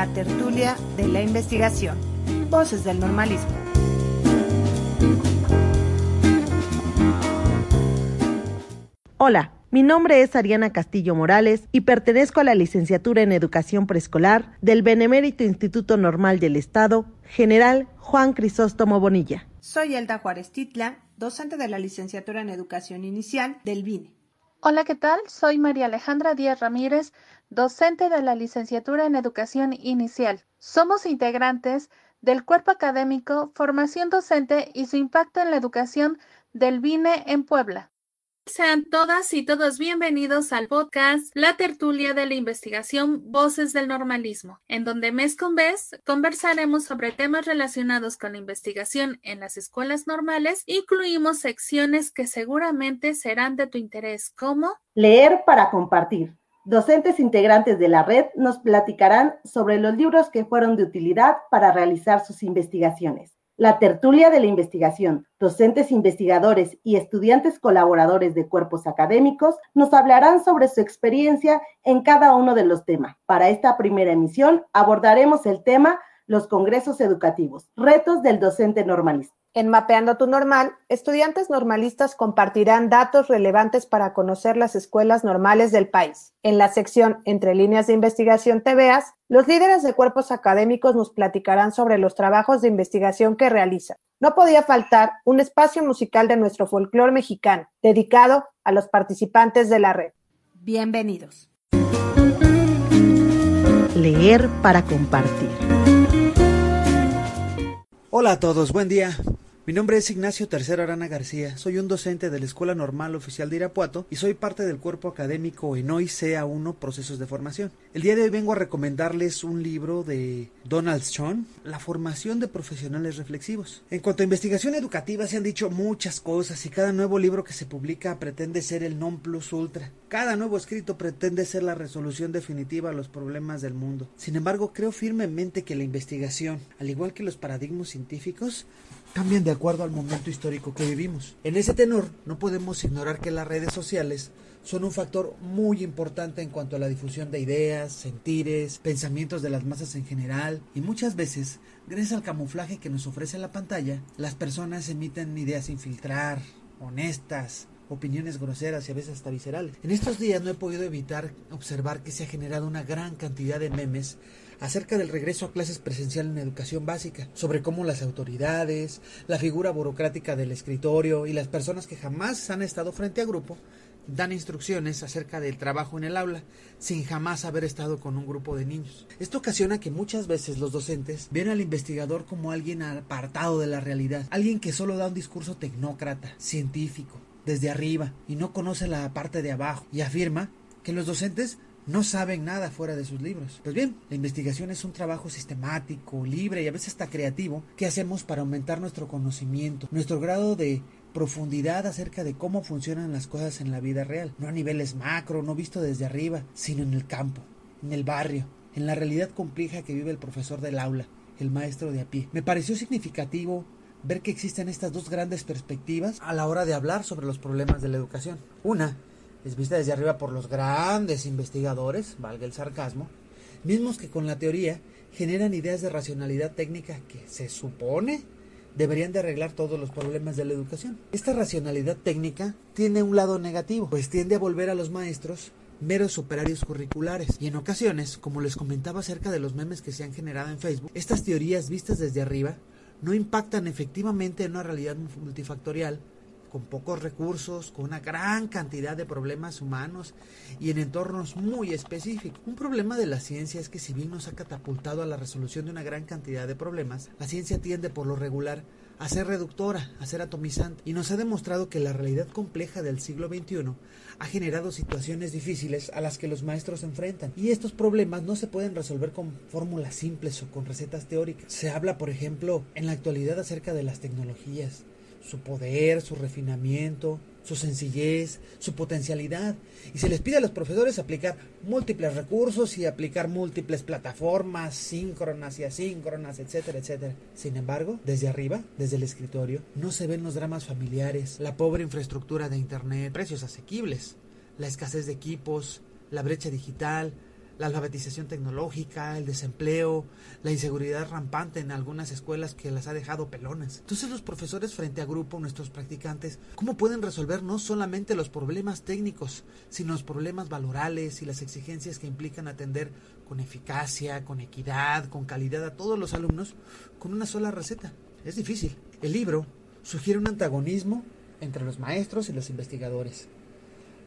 la tertulia de la investigación. Voces del normalismo. Hola, mi nombre es Ariana Castillo Morales y pertenezco a la licenciatura en Educación Preescolar del Benemérito Instituto Normal del Estado, General Juan Crisóstomo Bonilla. Soy Elda Juárez Titla, docente de la licenciatura en Educación Inicial del BINE. Hola, ¿qué tal? Soy María Alejandra Díaz Ramírez, docente de la licenciatura en Educación Inicial. Somos integrantes del cuerpo académico Formación Docente y su impacto en la educación del BINE en Puebla. Sean todas y todos bienvenidos al podcast La Tertulia de la Investigación Voces del Normalismo, en donde mes con mes conversaremos sobre temas relacionados con la investigación en las escuelas normales. Incluimos secciones que seguramente serán de tu interés, como Leer para compartir. Docentes integrantes de la red nos platicarán sobre los libros que fueron de utilidad para realizar sus investigaciones. La tertulia de la investigación, docentes investigadores y estudiantes colaboradores de cuerpos académicos nos hablarán sobre su experiencia en cada uno de los temas. Para esta primera emisión abordaremos el tema los congresos educativos, retos del docente normalista. En Mapeando tu Normal, estudiantes normalistas compartirán datos relevantes para conocer las escuelas normales del país. En la sección Entre líneas de investigación TVAs, los líderes de cuerpos académicos nos platicarán sobre los trabajos de investigación que realizan. No podía faltar un espacio musical de nuestro folclore mexicano, dedicado a los participantes de la red. Bienvenidos. Leer para compartir. Hola a todos, buen día. Mi nombre es Ignacio Tercero Arana García, soy un docente de la Escuela Normal Oficial de Irapuato y soy parte del cuerpo académico ENOI CA1 Procesos de Formación. El día de hoy vengo a recomendarles un libro de Donald Schoen, La formación de profesionales reflexivos. En cuanto a investigación educativa se han dicho muchas cosas y cada nuevo libro que se publica pretende ser el non plus ultra. Cada nuevo escrito pretende ser la resolución definitiva a los problemas del mundo. Sin embargo, creo firmemente que la investigación, al igual que los paradigmas científicos, cambian de acuerdo al momento histórico que vivimos. En ese tenor, no podemos ignorar que las redes sociales son un factor muy importante en cuanto a la difusión de ideas, sentires, pensamientos de las masas en general y muchas veces, gracias al camuflaje que nos ofrece la pantalla, las personas emiten ideas sin filtrar, honestas, opiniones groseras y a veces hasta viscerales. En estos días no he podido evitar observar que se ha generado una gran cantidad de memes acerca del regreso a clases presencial en educación básica, sobre cómo las autoridades, la figura burocrática del escritorio y las personas que jamás han estado frente a grupo dan instrucciones acerca del trabajo en el aula sin jamás haber estado con un grupo de niños. Esto ocasiona que muchas veces los docentes ven al investigador como alguien apartado de la realidad, alguien que solo da un discurso tecnócrata, científico, desde arriba y no conoce la parte de abajo y afirma que los docentes no saben nada fuera de sus libros. Pues bien, la investigación es un trabajo sistemático, libre y a veces hasta creativo que hacemos para aumentar nuestro conocimiento, nuestro grado de profundidad acerca de cómo funcionan las cosas en la vida real, no a niveles macro, no visto desde arriba, sino en el campo, en el barrio, en la realidad compleja que vive el profesor del aula, el maestro de a pie. Me pareció significativo ver que existen estas dos grandes perspectivas a la hora de hablar sobre los problemas de la educación. Una es vista desde arriba por los grandes investigadores, valga el sarcasmo, mismos que con la teoría generan ideas de racionalidad técnica que se supone deberían de arreglar todos los problemas de la educación. Esta racionalidad técnica tiene un lado negativo, pues tiende a volver a los maestros meros operarios curriculares. Y en ocasiones, como les comentaba acerca de los memes que se han generado en Facebook, estas teorías vistas desde arriba no impactan efectivamente en una realidad multifactorial con pocos recursos, con una gran cantidad de problemas humanos y en entornos muy específicos. Un problema de la ciencia es que si bien nos ha catapultado a la resolución de una gran cantidad de problemas, la ciencia tiende por lo regular a ser reductora, a ser atomizante, y nos ha demostrado que la realidad compleja del siglo XXI ha generado situaciones difíciles a las que los maestros se enfrentan. Y estos problemas no se pueden resolver con fórmulas simples o con recetas teóricas. Se habla, por ejemplo, en la actualidad acerca de las tecnologías, su poder, su refinamiento, su sencillez, su potencialidad. Y se les pide a los profesores aplicar múltiples recursos y aplicar múltiples plataformas síncronas y asíncronas, etcétera, etcétera. Sin embargo, desde arriba, desde el escritorio, no se ven los dramas familiares, la pobre infraestructura de Internet, precios asequibles, la escasez de equipos, la brecha digital, la alfabetización tecnológica, el desempleo, la inseguridad rampante en algunas escuelas que las ha dejado pelonas. Entonces los profesores frente a grupo, nuestros practicantes, ¿cómo pueden resolver no solamente los problemas técnicos, sino los problemas valorales y las exigencias que implican atender con eficacia, con equidad, con calidad a todos los alumnos con una sola receta? Es difícil. El libro sugiere un antagonismo entre los maestros y los investigadores.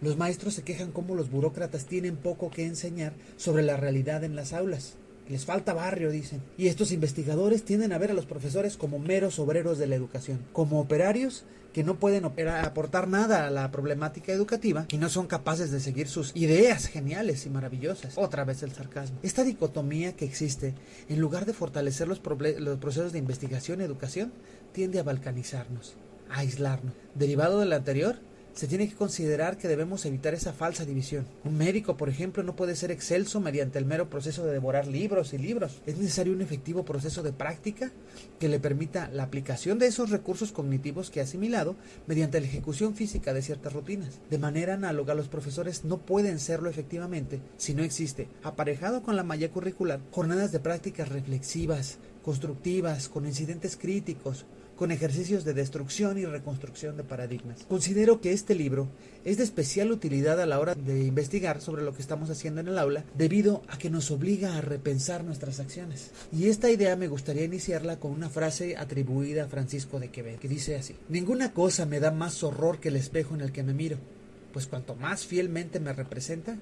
Los maestros se quejan cómo los burócratas tienen poco que enseñar sobre la realidad en las aulas. Les falta barrio, dicen. Y estos investigadores tienden a ver a los profesores como meros obreros de la educación, como operarios que no pueden aportar nada a la problemática educativa y no son capaces de seguir sus ideas geniales y maravillosas. Otra vez el sarcasmo. Esta dicotomía que existe, en lugar de fortalecer los, procesos de investigación y educación, tiende a balcanizarnos, a aislarnos. Derivado del anterior, se tiene que considerar que debemos evitar esa falsa división. Un médico, por ejemplo, no puede ser excelso mediante el mero proceso de devorar libros y libros. Es necesario un efectivo proceso de práctica que le permita la aplicación de esos recursos cognitivos que ha asimilado mediante la ejecución física de ciertas rutinas. De manera análoga, los profesores no pueden serlo efectivamente si no existe, aparejado con la malla curricular, jornadas de prácticas reflexivas, constructivas, con incidentes críticos, con ejercicios de destrucción y reconstrucción de paradigmas. Considero que este libro es de especial utilidad a la hora de investigar sobre lo que estamos haciendo en el aula debido a que nos obliga a repensar nuestras acciones. Y esta idea me gustaría iniciarla con una frase atribuida a Francisco de Quevedo, que dice así, Ninguna cosa me da más horror que el espejo en el que me miro, pues cuanto más fielmente me representa,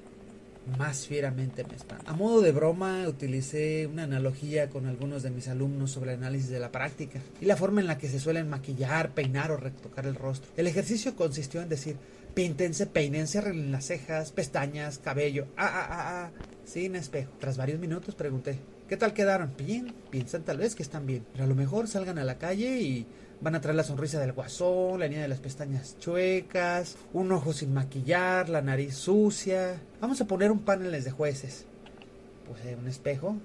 más fieramente me espanta. A modo de broma, utilicé una analogía con algunos de mis alumnos sobre el análisis de la práctica y la forma en la que se suelen maquillar, peinar o retocar el rostro. El ejercicio consistió en decir, píntense, peínense, arreglen las cejas, pestañas, cabello, ah, ah, ah, ah, sin espejo. Tras varios minutos pregunté, ¿qué tal quedaron? Bien, piensan tal vez que están bien, pero a lo mejor salgan a la calle y Van a traer la sonrisa del guasón, la línea de las pestañas chuecas, un ojo sin maquillar, la nariz sucia. Vamos a poner un paneles de jueces. Pues un espejo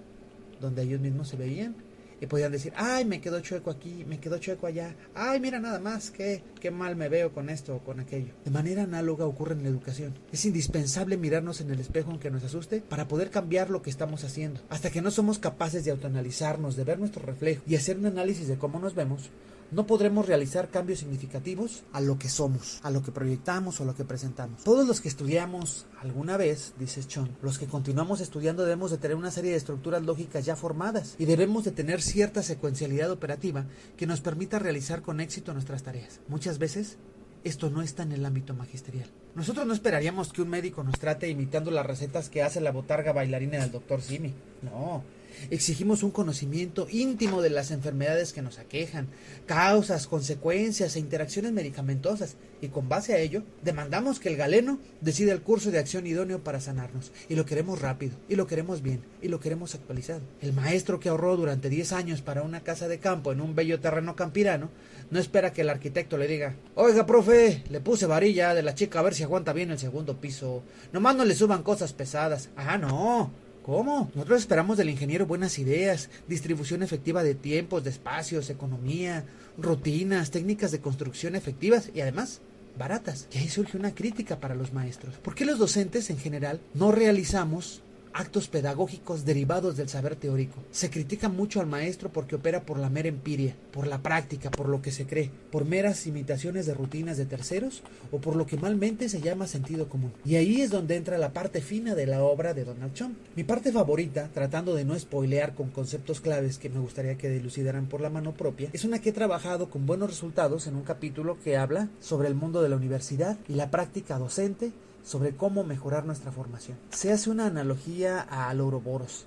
donde ellos mismos se veían y podían decir, ay, me quedó chueco aquí, me quedó chueco allá, ay, mira nada más, qué, qué mal me veo con esto o con aquello. De manera análoga ocurre en la educación. Es indispensable mirarnos en el espejo aunque nos asuste para poder cambiar lo que estamos haciendo. Hasta que no somos capaces de autoanalizarnos, de ver nuestro reflejo y hacer un análisis de cómo nos vemos, no podremos realizar cambios significativos a lo que somos, a lo que proyectamos o a lo que presentamos. Todos los que estudiamos alguna vez, dice Chon, los que continuamos estudiando debemos de tener una serie de estructuras lógicas ya formadas y debemos de tener cierta secuencialidad operativa que nos permita realizar con éxito nuestras tareas. Muchas veces esto no está en el ámbito magisterial. Nosotros no esperaríamos que un médico nos trate imitando las recetas que hace la botarga bailarina del doctor Simi. No, Exigimos un conocimiento íntimo de las enfermedades que nos aquejan, causas, consecuencias e interacciones medicamentosas, y con base a ello, demandamos que el galeno decida el curso de acción idóneo para sanarnos, y lo queremos rápido, y lo queremos bien, y lo queremos actualizado. El maestro que ahorró durante 10 años para una casa de campo en un bello terreno campirano, no espera que el arquitecto le diga, oiga, profe, le puse varilla de la chica a ver si aguanta bien el segundo piso, nomás no le suban cosas pesadas. Ah, no, ¿Cómo? Nosotros esperamos del ingeniero buenas ideas, distribución efectiva de tiempos, de espacios, economía, rutinas, técnicas de construcción efectivas y además baratas. Y ahí surge una crítica para los maestros. ¿Por qué los docentes en general no realizamos actos pedagógicos derivados del saber teórico. Se critica mucho al maestro porque opera por la mera empiria, por la práctica, por lo que se cree, por meras imitaciones de rutinas de terceros o por lo que malmente se llama sentido común. Y ahí es donde entra la parte fina de la obra de Donald Trump. Mi parte favorita, tratando de no spoilear con conceptos claves que me gustaría que dilucidaran por la mano propia, es una que he trabajado con buenos resultados en un capítulo que habla sobre el mundo de la universidad y la práctica docente sobre cómo mejorar nuestra formación. Se hace una analogía al Ouroboros,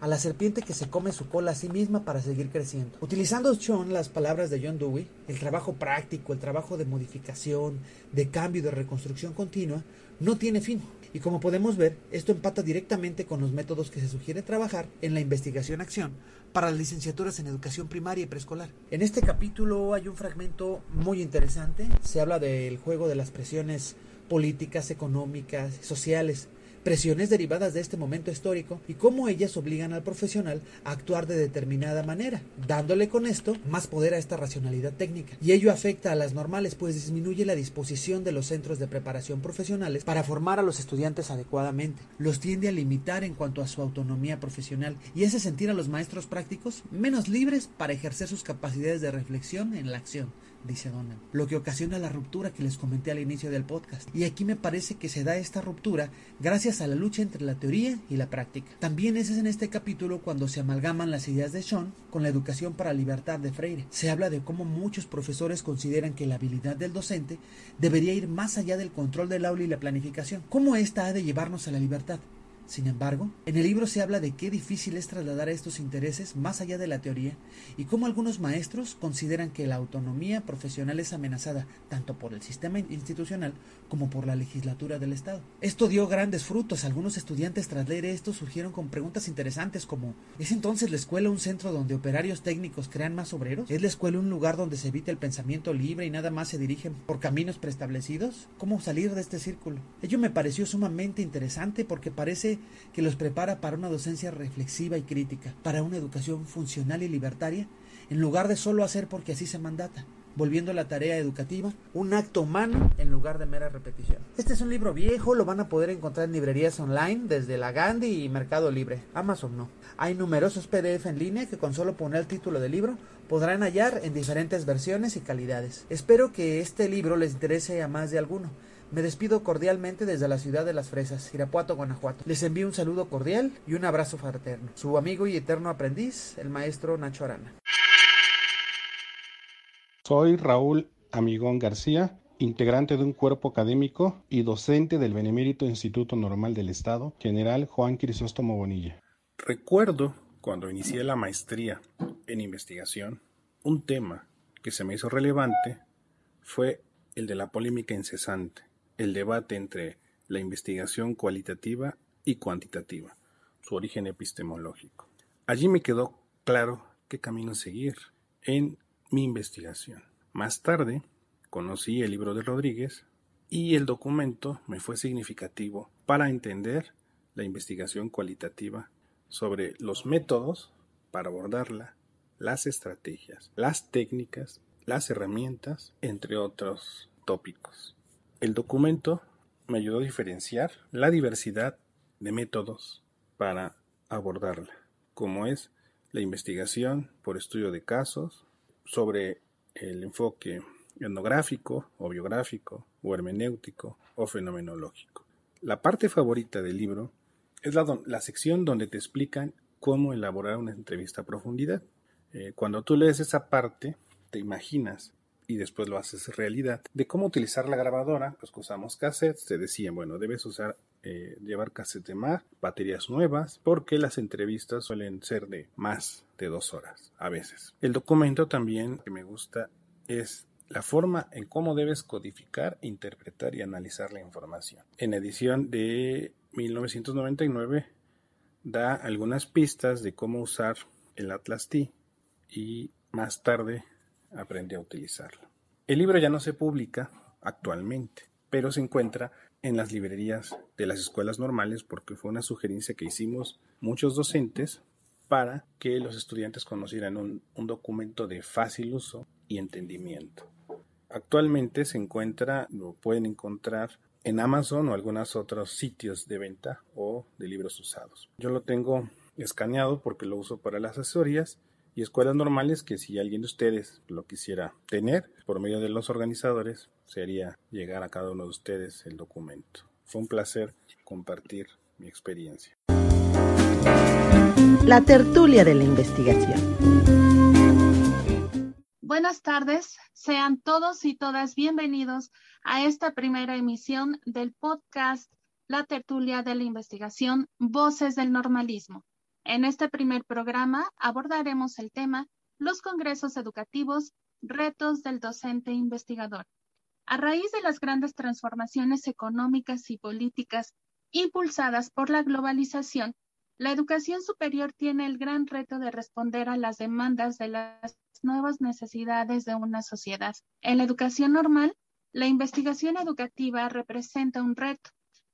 a la serpiente que se come su cola a sí misma para seguir creciendo. Utilizando John las palabras de John Dewey, el trabajo práctico, el trabajo de modificación, de cambio de reconstrucción continua, no tiene fin. Y como podemos ver, esto empata directamente con los métodos que se sugiere trabajar en la investigación-acción para las licenciaturas en educación primaria y preescolar. En este capítulo hay un fragmento muy interesante. Se habla del juego de las presiones políticas, económicas, sociales, presiones derivadas de este momento histórico y cómo ellas obligan al profesional a actuar de determinada manera, dándole con esto más poder a esta racionalidad técnica. Y ello afecta a las normales, pues disminuye la disposición de los centros de preparación profesionales para formar a los estudiantes adecuadamente, los tiende a limitar en cuanto a su autonomía profesional y hace sentir a los maestros prácticos menos libres para ejercer sus capacidades de reflexión en la acción dice Donald, lo que ocasiona la ruptura que les comenté al inicio del podcast. Y aquí me parece que se da esta ruptura gracias a la lucha entre la teoría y la práctica. También es en este capítulo cuando se amalgaman las ideas de Sean con la educación para libertad de Freire. Se habla de cómo muchos profesores consideran que la habilidad del docente debería ir más allá del control del aula y la planificación. ¿Cómo esta ha de llevarnos a la libertad? Sin embargo, en el libro se habla de qué difícil es trasladar estos intereses más allá de la teoría y cómo algunos maestros consideran que la autonomía profesional es amenazada tanto por el sistema institucional como por la legislatura del Estado. Esto dio grandes frutos. Algunos estudiantes tras leer esto surgieron con preguntas interesantes como ¿es entonces la escuela un centro donde operarios técnicos crean más obreros? ¿Es la escuela un lugar donde se evita el pensamiento libre y nada más se dirigen por caminos preestablecidos? ¿Cómo salir de este círculo? Ello me pareció sumamente interesante porque parece que los prepara para una docencia reflexiva y crítica, para una educación funcional y libertaria, en lugar de solo hacer porque así se mandata, volviendo la tarea educativa un acto humano en lugar de mera repetición. Este es un libro viejo, lo van a poder encontrar en librerías online desde la Gandhi y Mercado Libre, Amazon no. Hay numerosos PDF en línea que con solo poner el título del libro podrán hallar en diferentes versiones y calidades. Espero que este libro les interese a más de alguno. Me despido cordialmente desde la ciudad de las fresas, Irapuato, Guanajuato. Les envío un saludo cordial y un abrazo fraterno. Su amigo y eterno aprendiz, el maestro Nacho Arana. Soy Raúl Amigón García, integrante de un cuerpo académico y docente del Benemérito Instituto Normal del Estado, General Juan Crisóstomo Bonilla. Recuerdo cuando inicié la maestría en investigación, un tema que se me hizo relevante fue el de la polémica incesante el debate entre la investigación cualitativa y cuantitativa, su origen epistemológico. Allí me quedó claro qué camino seguir en mi investigación. Más tarde conocí el libro de Rodríguez y el documento me fue significativo para entender la investigación cualitativa sobre los métodos para abordarla, las estrategias, las técnicas, las herramientas, entre otros tópicos. El documento me ayudó a diferenciar la diversidad de métodos para abordarla, como es la investigación por estudio de casos, sobre el enfoque etnográfico o biográfico o hermenéutico o fenomenológico. La parte favorita del libro es la, sección donde te explican cómo elaborar una entrevista a profundidad. Eh, cuando tú lees esa parte, te imaginas y después lo haces realidad. De cómo utilizar la grabadora, pues usamos cassettes, te decían, bueno, debes usar, eh, llevar cassette de mar, baterías nuevas, porque las entrevistas suelen ser de más de dos horas, a veces. El documento también que me gusta es la forma en cómo debes codificar, interpretar y analizar la información. En edición de 1999 da algunas pistas de cómo usar el Atlas T y más tarde aprendí a utilizarlo. El libro ya no se publica actualmente, pero se encuentra en las librerías de las escuelas normales porque fue una sugerencia que hicimos muchos docentes para que los estudiantes conocieran un documento de fácil uso y entendimiento. Actualmente se encuentra, lo pueden encontrar en Amazon o algunos otros sitios de venta o de libros usados. Yo lo tengo escaneado porque lo uso para las asesorías y escuelas normales que si alguien de ustedes lo quisiera tener por medio de los organizadores sería llegar a cada uno de ustedes el documento. Fue un placer compartir mi experiencia. La tertulia de la investigación. Buenas tardes, sean todos y todas bienvenidos a esta primera emisión del podcast La tertulia de la investigación Voces del Normalismo. En este primer programa abordaremos el tema Los congresos educativos, retos del docente investigador. A raíz de las grandes transformaciones económicas y políticas impulsadas por la globalización, la educación superior tiene el gran reto de responder a las demandas de las nuevas necesidades de una sociedad. En la educación normal, la investigación educativa representa un reto,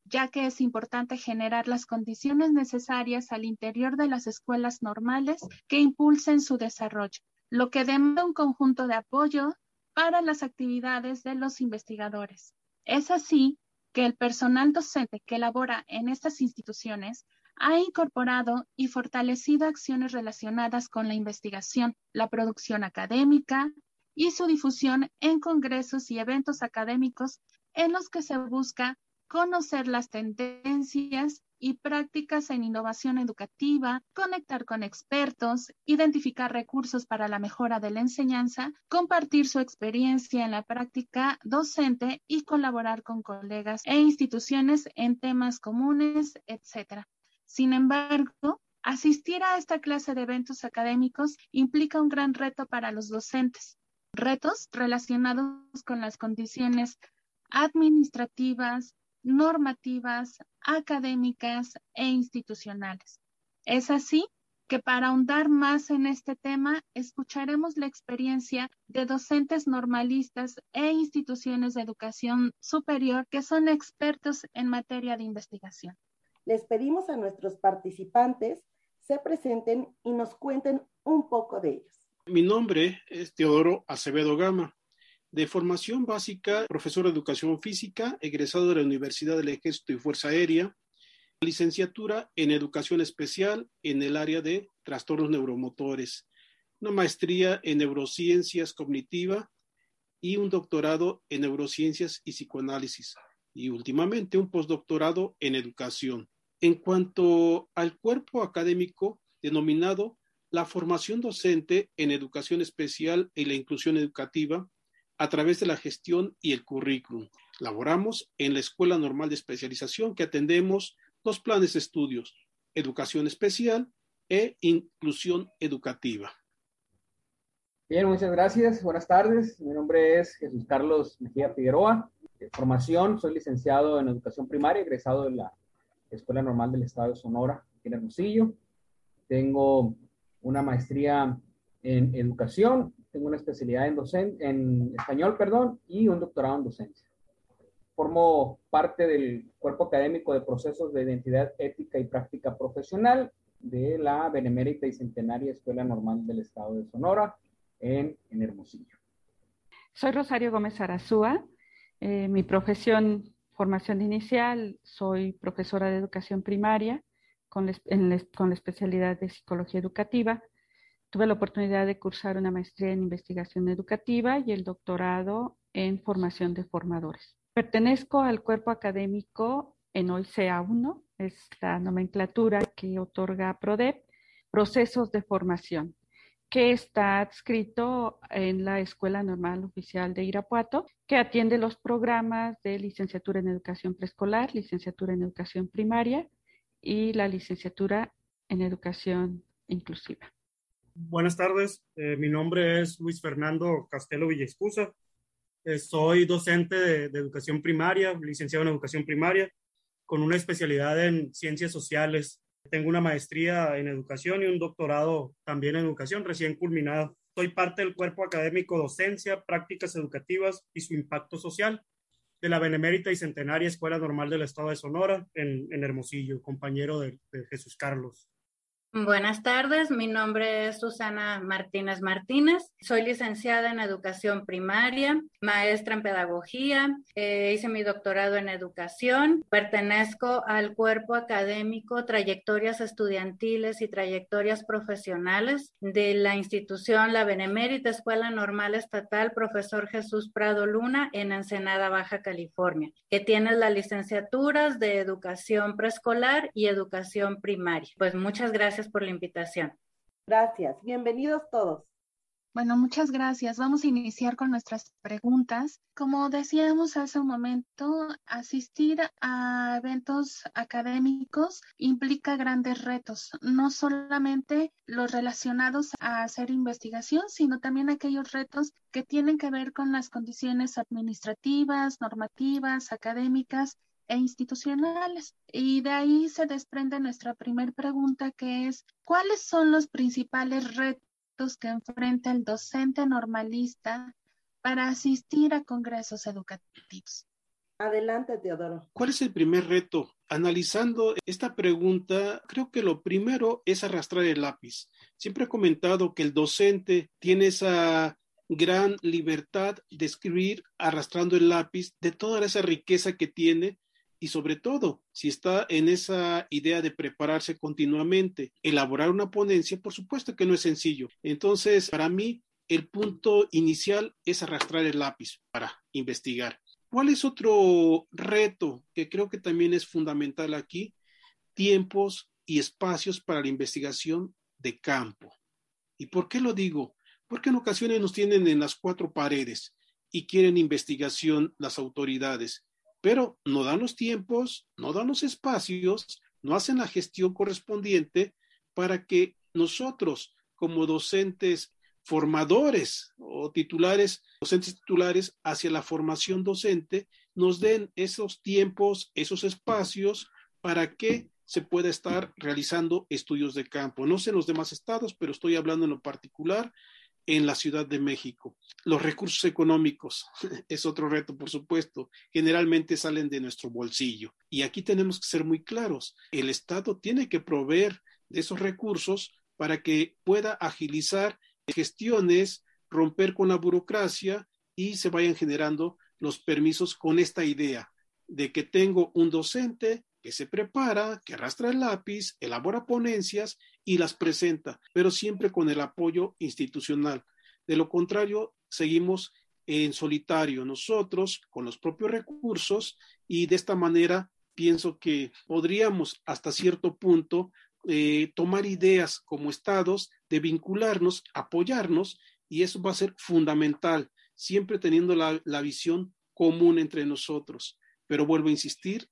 ya que es importante generar las condiciones necesarias al interior de las escuelas normales que impulsen su desarrollo, lo que demanda un conjunto de apoyo para las actividades de los investigadores. Es así que el personal docente que labora en estas instituciones ha incorporado y fortalecido acciones relacionadas con la investigación, la producción académica y su difusión en congresos y eventos académicos en los que se busca conocer las tendencias y prácticas en innovación educativa, conectar con expertos, identificar recursos para la mejora de la enseñanza, compartir su experiencia en la práctica docente y colaborar con colegas e instituciones en temas comunes, etc. Sin embargo, asistir a esta clase de eventos académicos implica un gran reto para los docentes, retos relacionados con las condiciones administrativas, normativas, académicas e institucionales. Es así que para ahondar más en este tema, escucharemos la experiencia de docentes normalistas e instituciones de educación superior que son expertos en materia de investigación. Les pedimos a nuestros participantes se presenten y nos cuenten un poco de ellos. Mi nombre es Teodoro Acevedo Gama. De formación básica, profesor de educación física, egresado de la Universidad del Ejército y Fuerza Aérea, licenciatura en educación especial en el área de trastornos neuromotores, una maestría en neurociencias cognitiva y un doctorado en neurociencias y psicoanálisis, y últimamente un postdoctorado en educación. En cuanto al cuerpo académico denominado la formación docente en educación especial y la inclusión educativa, a través de la gestión y el currículum. Laboramos en la Escuela Normal de Especialización que atendemos dos planes de estudios, educación especial e inclusión educativa. Bien, muchas gracias. Buenas tardes. Mi nombre es Jesús Carlos Mejía Figueroa. De formación, soy licenciado en educación primaria, egresado de la Escuela Normal del Estado de Sonora, en Hermosillo. Tengo una maestría en educación tengo una especialidad en, docente, en español, perdón, y un doctorado en docencia. Formo parte del cuerpo académico de procesos de identidad ética y práctica profesional de la Benemérita y Centenaria Escuela Normal del Estado de Sonora en, en Hermosillo. Soy Rosario Gómez Arazúa. Eh, mi profesión, formación inicial, soy profesora de educación primaria con la especialidad de psicología educativa Tuve la oportunidad de cursar una maestría en investigación educativa y el doctorado en formación de formadores. Pertenezco al cuerpo académico en OICEA 1, es la nomenclatura que otorga PRODEP, procesos de formación, que está adscrito en la Escuela Normal Oficial de Irapuato, que atiende los programas de licenciatura en educación preescolar, licenciatura en educación primaria y la licenciatura en educación inclusiva. Buenas tardes, eh, mi nombre es Luis Fernando Castelo Villescusa. Eh, soy docente de, educación primaria, licenciado en educación primaria, con una especialidad en ciencias sociales. Tengo una maestría en educación y un doctorado también en educación recién culminado. Soy parte del cuerpo académico Docencia, Prácticas Educativas y su Impacto Social de la Benemérita y Centenaria Escuela Normal del Estado de Sonora en, Hermosillo, compañero de Jesús Carlos. Buenas tardes, mi nombre es Susana Martínez Martínez, soy licenciada en educación primaria, maestra en pedagogía, eh, hice mi doctorado en educación, pertenezco al cuerpo académico Trayectorias Estudiantiles y Trayectorias Profesionales de la institución La Benemérita Escuela Normal Estatal Profesor Jesús Prado Luna en Ensenada, Baja California, que tiene las licenciaturas de educación preescolar y educación primaria. Pues muchas gracias por la invitación. Gracias. Bienvenidos todos. Bueno, muchas gracias. Vamos a iniciar con nuestras preguntas. Como decíamos hace un momento, asistir a eventos académicos implica grandes retos, no solamente los relacionados a hacer investigación, sino también aquellos retos que tienen que ver con las condiciones administrativas, normativas, académicas e institucionales. Y de ahí se desprende nuestra primera pregunta, que es, ¿cuáles son los principales retos que enfrenta el docente normalista para asistir a congresos educativos? Adelante, Teodoro. ¿Cuál es el primer reto? Analizando esta pregunta, creo que lo primero es arrastrar el lápiz. Siempre he comentado que el docente tiene esa gran libertad de escribir arrastrando el lápiz de toda esa riqueza que tiene y sobre todo, si está en esa idea de prepararse continuamente, elaborar una ponencia, por supuesto que no es sencillo. Entonces, para mí, el punto inicial es arrastrar el lápiz para investigar. ¿Cuál es otro reto que creo que también es fundamental aquí? Tiempos y espacios para la investigación de campo. ¿Y por qué lo digo? Porque en ocasiones nos tienen en las cuatro paredes y quieren investigación las autoridades, pero no dan los tiempos, no dan los espacios, no hacen la gestión correspondiente para que nosotros como docentes formadores o titulares, docentes titulares hacia la formación docente, nos den esos tiempos, esos espacios para que se pueda estar realizando estudios de campo. No sé en los demás estados, pero estoy hablando en lo particular en la Ciudad de México. Los recursos económicos es otro reto, por supuesto. Generalmente salen de nuestro bolsillo. Y aquí tenemos que ser muy claros. El Estado tiene que proveer de esos recursos para que pueda agilizar gestiones, romper con la burocracia y se vayan generando los permisos con esta idea de que tengo un docente que se prepara, que arrastra el lápiz, elabora ponencias y las presenta, pero siempre con el apoyo institucional. De lo contrario, seguimos en solitario nosotros con los propios recursos y de esta manera pienso que podríamos hasta cierto punto eh, tomar ideas como estados, de vincularnos, apoyarnos, y eso va a ser fundamental, siempre teniendo la, la visión común entre nosotros. Pero vuelvo a insistir,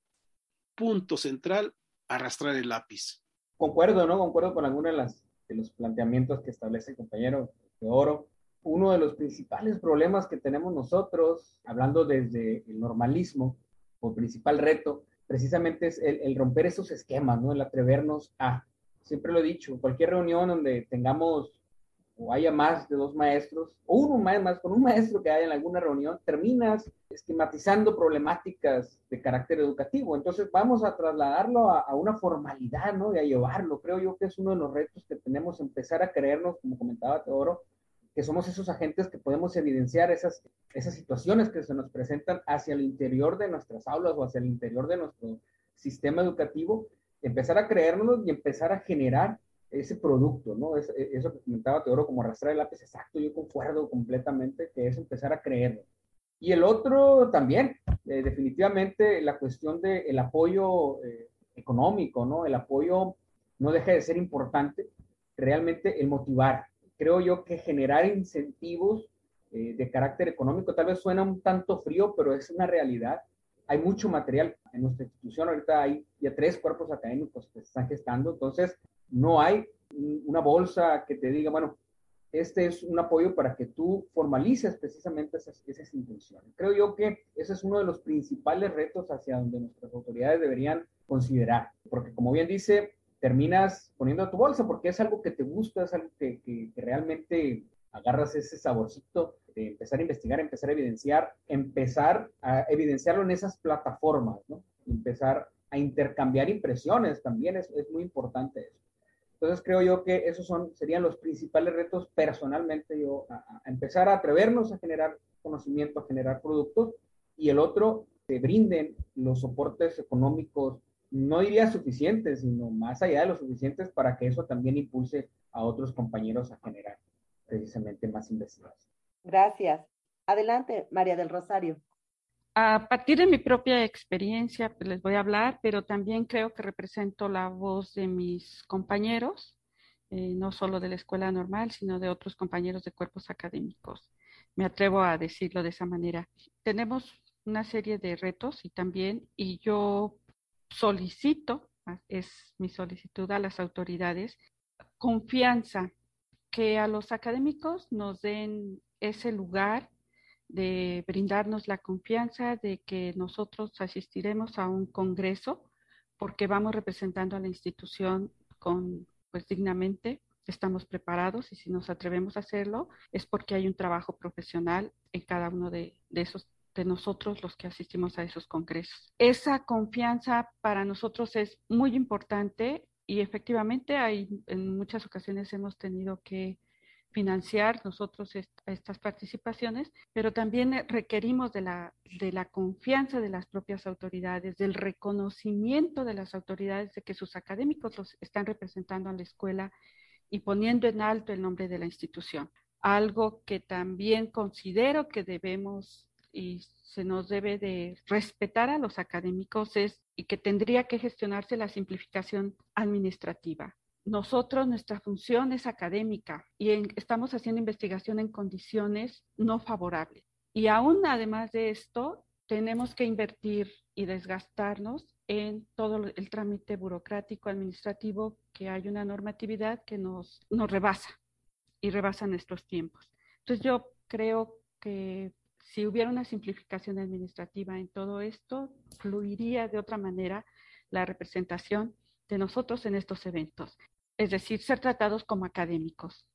punto central, arrastrar el lápiz. Concuerdo, ¿no? Concuerdo con algunos de, las, de los planteamientos que establece el compañero de Oro. Uno de los principales problemas que tenemos nosotros, hablando desde el normalismo, o principal reto, precisamente es el, romper esos esquemas, ¿no? El atrevernos a, siempre lo he dicho, cualquier reunión donde tengamos o haya más de dos maestros, o uno más, más con un maestro que haya en alguna reunión, terminas esquematizando problemáticas de carácter educativo. Entonces vamos a trasladarlo a, una formalidad, ¿no? Y a llevarlo. Creo yo que es uno de los retos que tenemos, empezar a creernos, como comentaba Teodoro, que somos esos agentes que podemos evidenciar esas, esas situaciones que se nos presentan hacia el interior de nuestras aulas o hacia el interior de nuestro sistema educativo, empezar a creernos y empezar a generar ese producto, ¿no? Es, eso que comentaba Teodoro como arrastrar el lápiz, exacto, yo concuerdo completamente que es empezar a creerlo. Y el otro también, eh, definitivamente, la cuestión del el apoyo eh, económico, ¿no? El apoyo no deja de ser importante, realmente el motivar, creo yo que generar incentivos eh, de carácter económico tal vez suena un tanto frío, pero es una realidad. Hay mucho material en nuestra institución, ahorita hay ya tres cuerpos académicos que se están gestando, entonces no hay una bolsa que te diga, bueno, este es un apoyo para que tú formalices precisamente esas, esas intenciones. Creo yo que ese es uno de los principales retos hacia donde nuestras autoridades deberían considerar, porque como bien dice, terminas poniendo a tu bolsa porque es algo que te gusta, es algo que, realmente agarras ese saborcito de empezar a investigar, empezar a evidenciar, empezar a evidenciarlo en esas plataformas, ¿no? Empezar a intercambiar impresiones también es, es muy importante eso. Entonces creo yo que esos son, serían los principales retos personalmente yo, a, a empezar a atrevernos a generar conocimiento, a generar productos y el otro, que brinden los soportes económicos no diría suficientes, sino más allá de lo suficientes para que eso también impulse a otros compañeros a generar precisamente más investigación. Gracias. Adelante, María del Rosario. A partir de mi propia experiencia, pues les voy a hablar, pero también creo que represento la voz de mis compañeros, eh, no solo de la escuela normal, sino de otros compañeros de cuerpos académicos. Me atrevo a decirlo de esa manera. Tenemos una serie de retos y también, y yo solicito, es mi solicitud a las autoridades, confianza, que a los académicos nos den ese lugar de brindarnos la confianza de que nosotros asistiremos a un congreso porque vamos representando a la institución con pues dignamente estamos preparados y si nos atrevemos a hacerlo es porque hay un trabajo profesional en cada uno de, de esos de nosotros los que asistimos a esos congresos. Esa confianza para nosotros es muy importante y efectivamente hay, en muchas ocasiones hemos tenido que financiar nosotros estas participaciones, pero también requerimos de la, de la confianza de las propias autoridades, del reconocimiento de las autoridades de que sus académicos los están representando a la escuela y poniendo en alto el nombre de la institución. Algo que también considero que debemos y se nos debe de respetar a los académicos es y que tendría que gestionarse la simplificación administrativa nosotros, nuestra función es académica y estamos haciendo investigación en condiciones no favorables. Y aún además de esto, tenemos que invertir y desgastarnos en todo el trámite burocrático administrativo, que hay una normatividad que nos, nos rebasa y rebasa nuestros tiempos. Entonces yo creo que si hubiera una simplificación administrativa en todo esto, fluiría de otra manera la representación de nosotros en estos eventos es decir, ser tratados como académicos.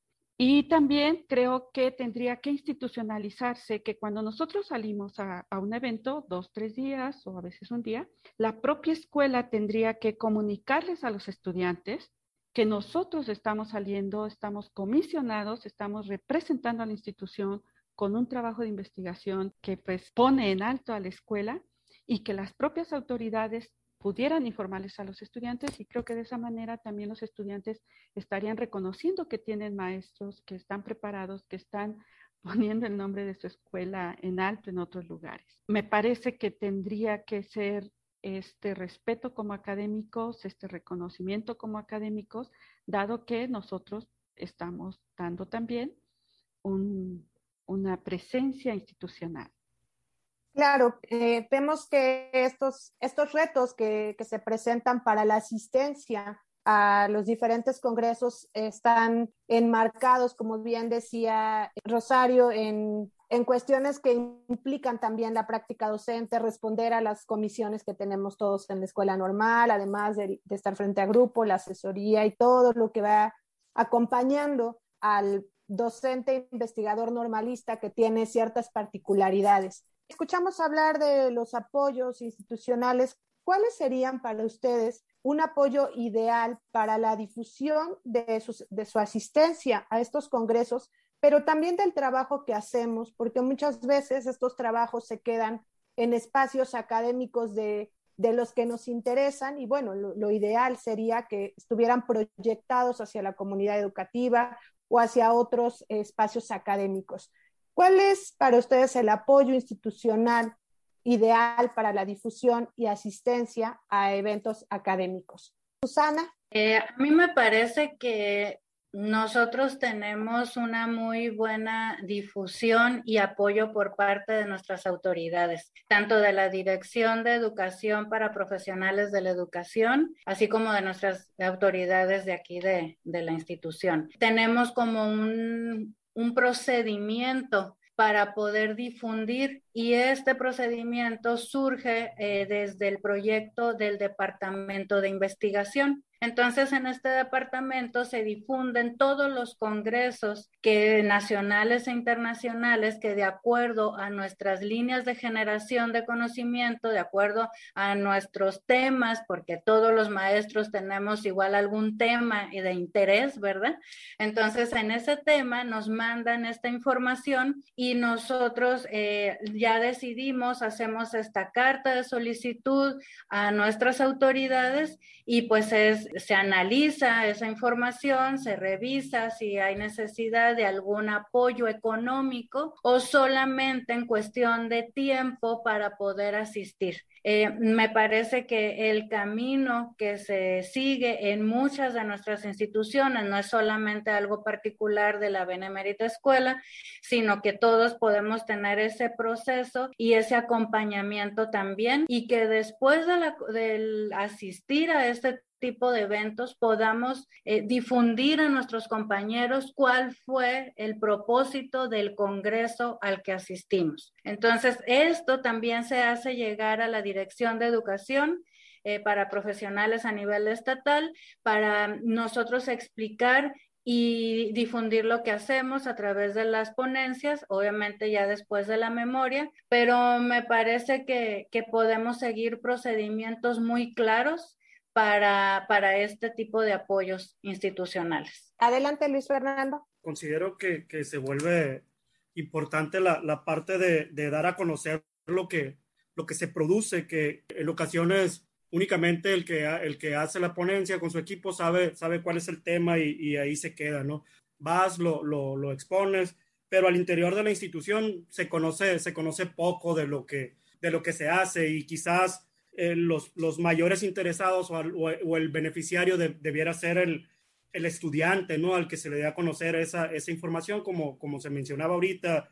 Y también creo que tendría que institucionalizarse que cuando nosotros salimos a, un evento, dos, tres días o a veces un día, la propia escuela tendría que comunicarles a los estudiantes que nosotros estamos saliendo, estamos comisionados, estamos representando a la institución con un trabajo de investigación que pues pone en alto a la escuela y que las propias autoridades pudieran informarles a los estudiantes y creo que de esa manera también los estudiantes estarían reconociendo que tienen maestros, que están preparados, que están poniendo el nombre de su escuela en alto en otros lugares. Me parece que tendría que ser este respeto como académicos, este reconocimiento como académicos, dado que nosotros estamos dando también una presencia institucional. Claro, eh, vemos que estos, retos que, se presentan para la asistencia a los diferentes congresos están enmarcados, como bien decía Rosario, en, en cuestiones que implican también la práctica docente, responder a las comisiones que tenemos todos en la escuela normal, además de, de estar frente a grupo, la asesoría y todo lo que va acompañando al docente investigador normalista que tiene ciertas particularidades. Escuchamos hablar de los apoyos institucionales. ¿Cuáles serían para ustedes un apoyo ideal para la difusión de, su asistencia a estos congresos, pero también del trabajo que hacemos? Porque muchas veces estos trabajos se quedan en espacios académicos de, los que nos interesan y bueno, lo, ideal sería que estuvieran proyectados hacia la comunidad educativa o hacia otros espacios académicos. ¿Cuál es para ustedes el apoyo institucional ideal para la difusión y asistencia a eventos académicos? Susana. Eh, a mí me parece que nosotros tenemos una muy buena difusión y apoyo por parte de nuestras autoridades, tanto de la Dirección de Educación para Profesionales de la Educación, así como de nuestras autoridades de aquí de, de la institución. Tenemos como un, un procedimiento para poder difundir y este procedimiento surge eh, desde el proyecto del Departamento de Investigación. Entonces, en este departamento se difunden todos los congresos que nacionales e internacionales que de acuerdo a nuestras líneas de generación de conocimiento, de acuerdo a nuestros temas, porque todos los maestros tenemos igual algún tema de interés, ¿verdad? Entonces, en ese tema nos mandan esta información y nosotros eh, ya decidimos, hacemos esta carta de solicitud a nuestras autoridades y pues es se analiza esa información, se revisa si hay necesidad de algún apoyo económico o solamente en cuestión de tiempo para poder asistir. Eh, me parece que el camino que se sigue en muchas de nuestras instituciones no es solamente algo particular de la Benemérita Escuela, sino que todos podemos tener ese proceso y ese acompañamiento también y que después de asistir a este tipo de eventos podamos eh, difundir a nuestros compañeros cuál fue el propósito del Congreso al que asistimos. Entonces, esto también se hace llegar a la Dirección de Educación eh, para profesionales a nivel estatal, para nosotros explicar y difundir lo que hacemos a través de las ponencias, obviamente ya después de la memoria, pero me parece que, que podemos seguir procedimientos muy claros para, para este tipo de apoyos institucionales. Adelante, Luis Fernando. Considero que, que se vuelve importante la, la parte de, de, dar a conocer lo que, lo que se produce, que en ocasiones únicamente el que, el que hace la ponencia con su equipo sabe, sabe cuál es el tema y, y ahí se queda, ¿no? Vas, lo, lo, lo, expones, pero al interior de la institución se conoce, se conoce poco de lo que, de lo que se hace y quizás eh, los, los, mayores interesados o, o, o el beneficiario de, debiera ser el, el, estudiante, ¿no? Al que se le dé a conocer esa, esa información, como, como se mencionaba ahorita,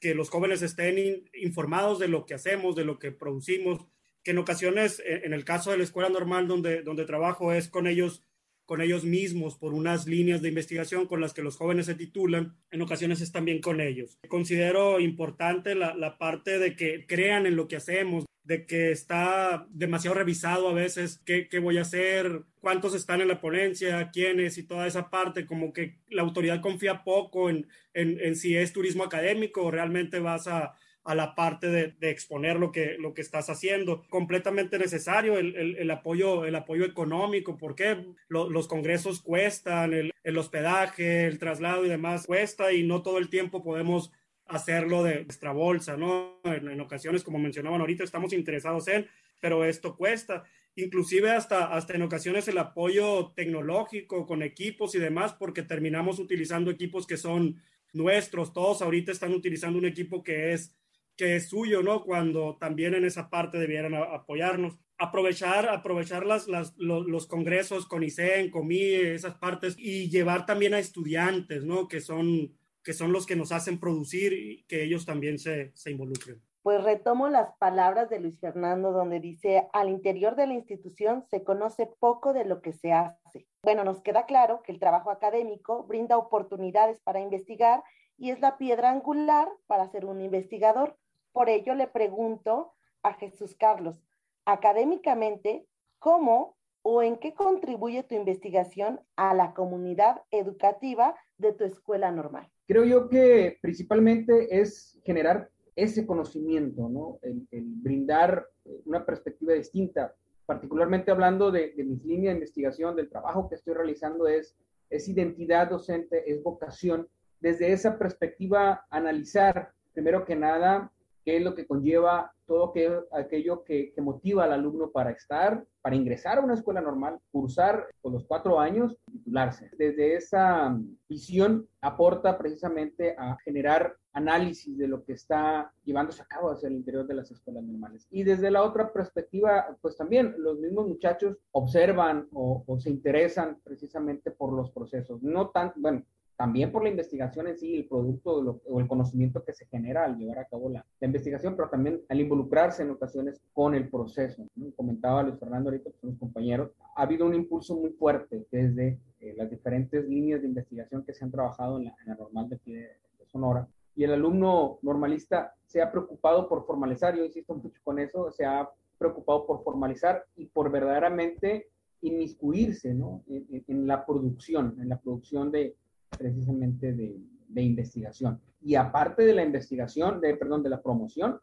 que los jóvenes estén in, informados de lo que hacemos, de lo que producimos, que en ocasiones, en el caso de la escuela normal donde, donde trabajo, es con ellos, con ellos mismos, por unas líneas de investigación con las que los jóvenes se titulan, en ocasiones es también con ellos. Considero importante la, la parte de que crean en lo que hacemos, de que está demasiado revisado a veces qué, qué, voy a hacer, cuántos están en la ponencia, quiénes y toda esa parte, como que la autoridad confía poco en, en, en si es turismo académico o realmente vas a, a la parte de, exponer lo que, lo que estás haciendo. Completamente necesario el, el, el apoyo, el apoyo económico, porque lo, los congresos cuestan, el, el hospedaje, el traslado y demás cuesta y no todo el tiempo podemos hacerlo de nuestra bolsa, ¿no? En, en, ocasiones, como mencionaban ahorita, estamos interesados en, pero esto cuesta. Inclusive hasta, hasta en ocasiones el apoyo tecnológico con equipos y demás, porque terminamos utilizando equipos que son nuestros. Todos ahorita están utilizando un equipo que es, que es suyo, ¿no? Cuando también en esa parte debieran a, apoyarnos. Aprovechar, aprovechar las, las, los, los, congresos con ICEN, COMI, esas partes, y llevar también a estudiantes, ¿no? Que son que son los que nos hacen producir y que ellos también se, se involucren. Pues retomo las palabras de Luis Fernando donde dice, al interior de la institución se conoce poco de lo que se hace. Bueno, nos queda claro que el trabajo académico brinda oportunidades para investigar y es la piedra angular para ser un investigador. Por ello le pregunto a Jesús Carlos, académicamente, ¿cómo o en qué contribuye tu investigación a la comunidad educativa de tu escuela normal? Creo yo que principalmente es generar ese conocimiento, ¿no? El, brindar una perspectiva distinta, particularmente hablando de, de, mis líneas de investigación, del trabajo que estoy realizando, es, es identidad docente, es vocación. Desde esa perspectiva, analizar, primero que nada, qué es lo que conlleva todo que, aquello que, motiva al alumno para estar, para ingresar a una escuela normal, cursar por los cuatro años, titularse. Desde esa visión aporta precisamente a generar análisis de lo que está llevándose a cabo hacia el interior de las escuelas normales. Y desde la otra perspectiva, pues también los mismos muchachos observan o, o se interesan precisamente por los procesos. No tan, bueno, también por la investigación en sí, el producto lo, o el conocimiento que se genera al llevar a cabo la, la, investigación, pero también al involucrarse en ocasiones con el proceso. ¿no? Comentaba Luis Fernando ahorita, que son los compañeros, ha habido un impulso muy fuerte desde eh, las diferentes líneas de investigación que se han trabajado en la, en la normal de, de, de Sonora. Y el alumno normalista se ha preocupado por formalizar, yo insisto mucho con eso, se ha preocupado por formalizar y por verdaderamente inmiscuirse ¿no? en, en, en la producción, en la producción de, precisamente de, de, investigación. Y aparte de la investigación, de, perdón, de la promoción,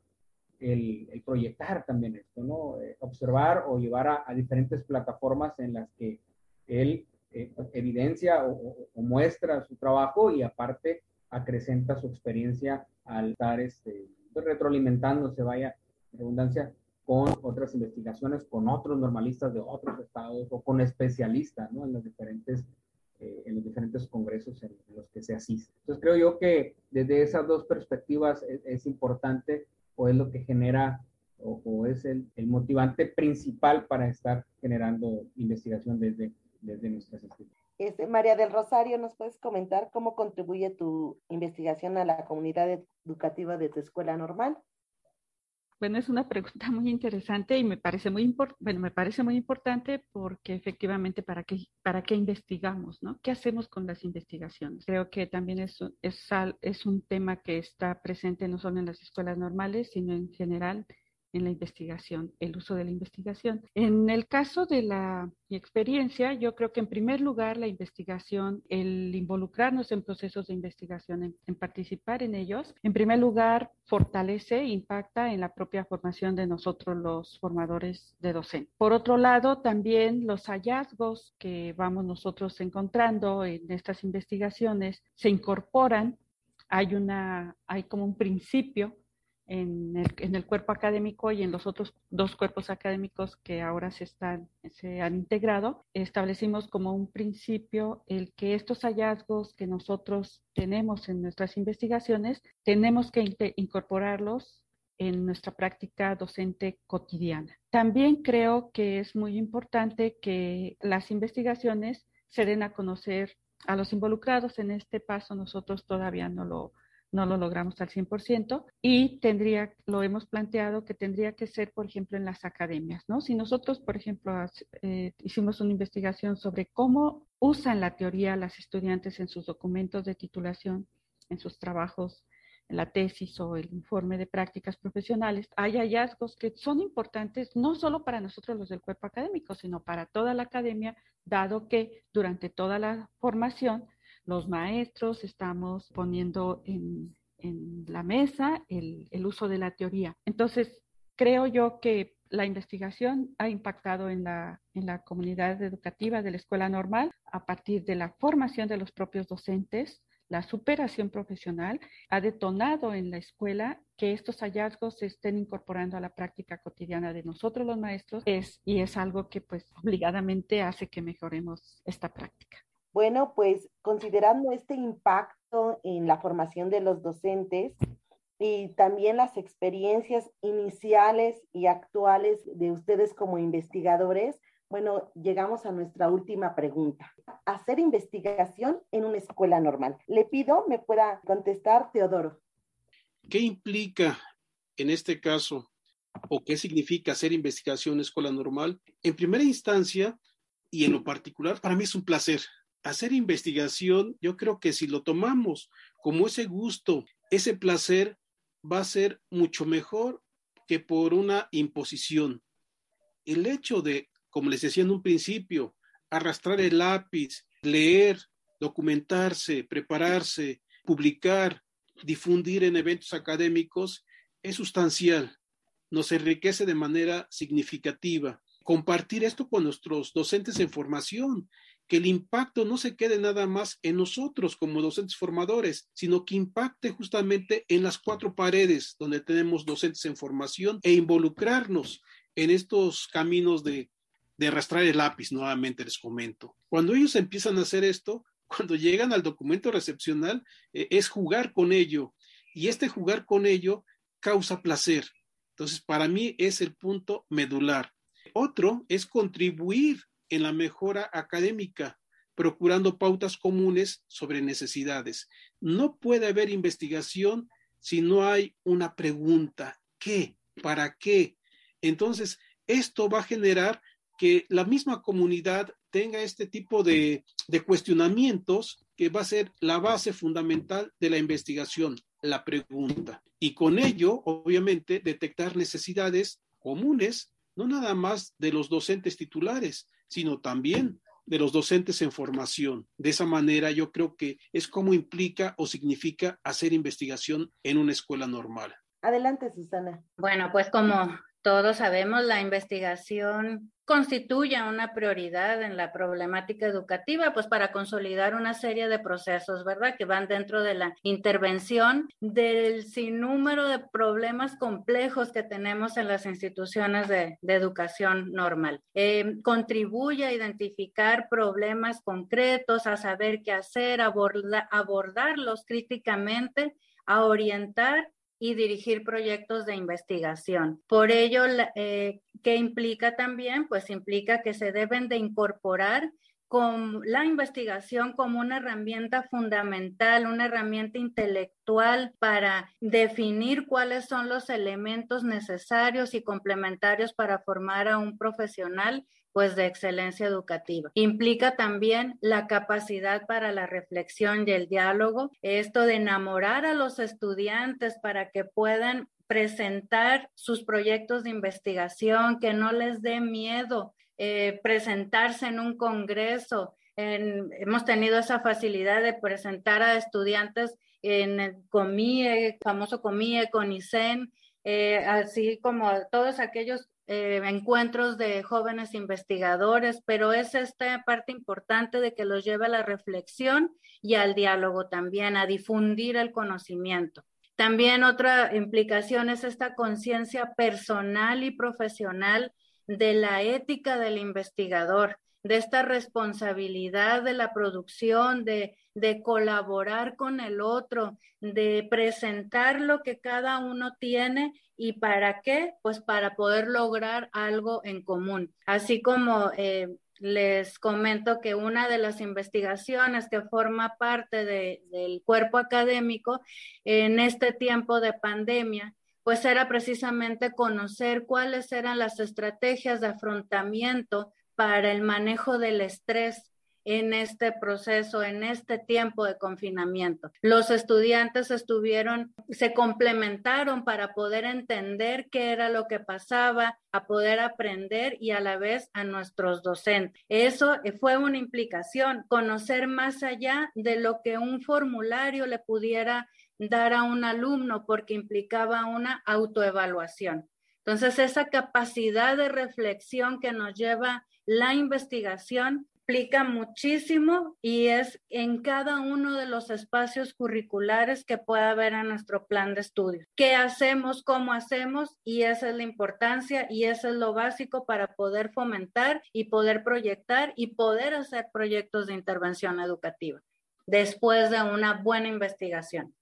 el, proyectar también esto, ¿no? Eh, observar o llevar a, diferentes plataformas en las que él eh, evidencia o, muestra su trabajo y aparte acrecenta su experiencia al estar este, retroalimentándose, vaya, redundancia, con otras investigaciones, con otros normalistas de otros estados o con especialistas, ¿no? En las diferentes eh, en los diferentes congresos en, los que se asiste. Entonces creo yo que desde esas dos perspectivas es, importante o es lo que genera o, es el, el, motivante principal para estar generando investigación desde, desde nuestras instituciones. Este, María del Rosario, ¿nos puedes comentar cómo contribuye tu investigación a la comunidad educativa de tu escuela normal? Bueno, es una pregunta muy interesante y me parece muy, bueno, me parece muy importante porque efectivamente para qué, para qué investigamos, ¿no? ¿Qué hacemos con las investigaciones? Creo que también es, es, es un tema que está presente no solo en las escuelas normales, sino en general en la investigación, el uso de la investigación. En el caso de la experiencia, yo creo que en primer lugar la investigación, el involucrarnos en procesos de investigación, en, en participar en ellos, en primer lugar fortalece, impacta en la propia formación de nosotros los formadores de docentes. Por otro lado, también los hallazgos que vamos nosotros encontrando en estas investigaciones se incorporan hay una, hay como un principio en el, en el, cuerpo académico y en los otros dos cuerpos académicos que ahora se, están, se han integrado, establecimos como un principio el que estos hallazgos que nosotros tenemos en nuestras investigaciones, tenemos que incorporarlos en nuestra práctica docente cotidiana. También creo que es muy importante que las investigaciones se den a conocer a los involucrados. En este paso nosotros todavía no lo, no lo logramos al 100% y tendría, lo hemos planteado que tendría que ser, por ejemplo, en las academias, ¿no? Si nosotros, por ejemplo, eh, hicimos una investigación sobre cómo usan la teoría las estudiantes en sus documentos de titulación, en sus trabajos la tesis o el informe de prácticas profesionales, hay hallazgos que son importantes no solo para nosotros los del cuerpo académico, sino para toda la academia, dado que durante toda la formación los maestros estamos poniendo en, la mesa el, uso de la teoría. Entonces, creo yo que la investigación ha impactado en la, comunidad educativa de la escuela normal a partir de la formación de los propios docentes, la superación profesional ha detonado en la escuela que estos hallazgos se estén incorporando a la práctica cotidiana de nosotros los maestros es, y es algo que pues obligadamente hace que mejoremos esta práctica. Bueno, pues considerando este impacto en la formación de los docentes y también las experiencias iniciales y actuales de ustedes como investigadores, bueno, llegamos a nuestra última pregunta. Hacer investigación en una escuela normal. Le pido me pueda contestar Teodoro. ¿Qué implica en este caso o qué significa hacer investigación en escuela normal? En primera instancia y en lo particular, para mí es un placer. Hacer investigación, yo creo que si lo tomamos como ese gusto, ese placer, va a ser mucho mejor que por una imposición. El hecho de como les decía en un principio, arrastrar el lápiz, leer, documentarse, prepararse, publicar, difundir en eventos académicos es sustancial, nos enriquece de manera significativa. Compartir esto con nuestros docentes en formación, que el impacto no se quede nada más en nosotros como docentes formadores, sino que impacte justamente en las cuatro paredes donde tenemos docentes en formación e involucrarnos en estos caminos de de arrastrar el lápiz, nuevamente les comento. Cuando ellos empiezan a hacer esto, cuando llegan al documento recepcional, eh, es jugar con ello. Y este jugar con ello causa placer. Entonces, para mí es el punto medular. Otro es contribuir en la mejora académica, procurando pautas comunes sobre necesidades. No puede haber investigación si no hay una pregunta. ¿Qué? ¿Para qué? Entonces, esto va a generar que la misma comunidad tenga este tipo de, cuestionamientos que va a ser la base fundamental de la investigación, la pregunta. Y con ello, obviamente, detectar necesidades comunes, no nada más de los docentes titulares, sino también de los docentes en formación. De esa manera, yo creo que es como implica o significa hacer investigación en una escuela normal. Adelante, Susana. Bueno, pues como todos sabemos, la investigación constituye una prioridad en la problemática educativa, pues para consolidar una serie de procesos, ¿verdad? Que van dentro de la intervención del sinnúmero de problemas complejos que tenemos en las instituciones de, educación normal. Eh, contribuye a identificar problemas concretos, a saber qué hacer, aborda, abordarlos críticamente, a orientar y dirigir proyectos de investigación. Por ello, eh, ¿qué implica también? Pues implica que se deben de incorporar con la investigación como una herramienta fundamental, una herramienta intelectual para definir cuáles son los elementos necesarios y complementarios para formar a un profesional pues de excelencia educativa. Implica también la capacidad para la reflexión y el diálogo, esto de enamorar a los estudiantes para que puedan presentar sus proyectos de investigación, que no les dé miedo eh, presentarse en un congreso. hemos tenido esa facilidad de presentar a estudiantes en el COMIE, famoso COMIE, CONICEN, eh, así como todos aquellos eh, encuentros de jóvenes investigadores, pero es esta parte importante de que los lleve a la reflexión y al diálogo también, a difundir el conocimiento. También otra implicación es esta conciencia personal y profesional de la ética del investigador, de esta responsabilidad de la producción, de, de colaborar con el otro, de presentar lo que cada uno tiene y para qué, pues para poder lograr algo en común. Así como eh, les comento que una de las investigaciones que forma parte del cuerpo académico en este tiempo de pandemia pues era precisamente conocer cuáles eran las estrategias de afrontamiento para el manejo del estrés en este proceso, en este tiempo de confinamiento. Los estudiantes estuvieron, se complementaron para poder entender qué era lo que pasaba, a poder aprender y a la vez a nuestros docentes. Eso fue una implicación, conocer más allá de lo que un formulario le pudiera dar a un alumno porque implicaba una autoevaluación. Entonces, esa capacidad de reflexión que nos lleva la investigación implica muchísimo y es en cada uno de los espacios curriculares que pueda haber en nuestro plan de estudio. ¿Qué hacemos? ¿Cómo hacemos? Y esa es la importancia y eso es lo básico para poder fomentar y poder proyectar y poder hacer proyectos de intervención educativa después de una buena investigación.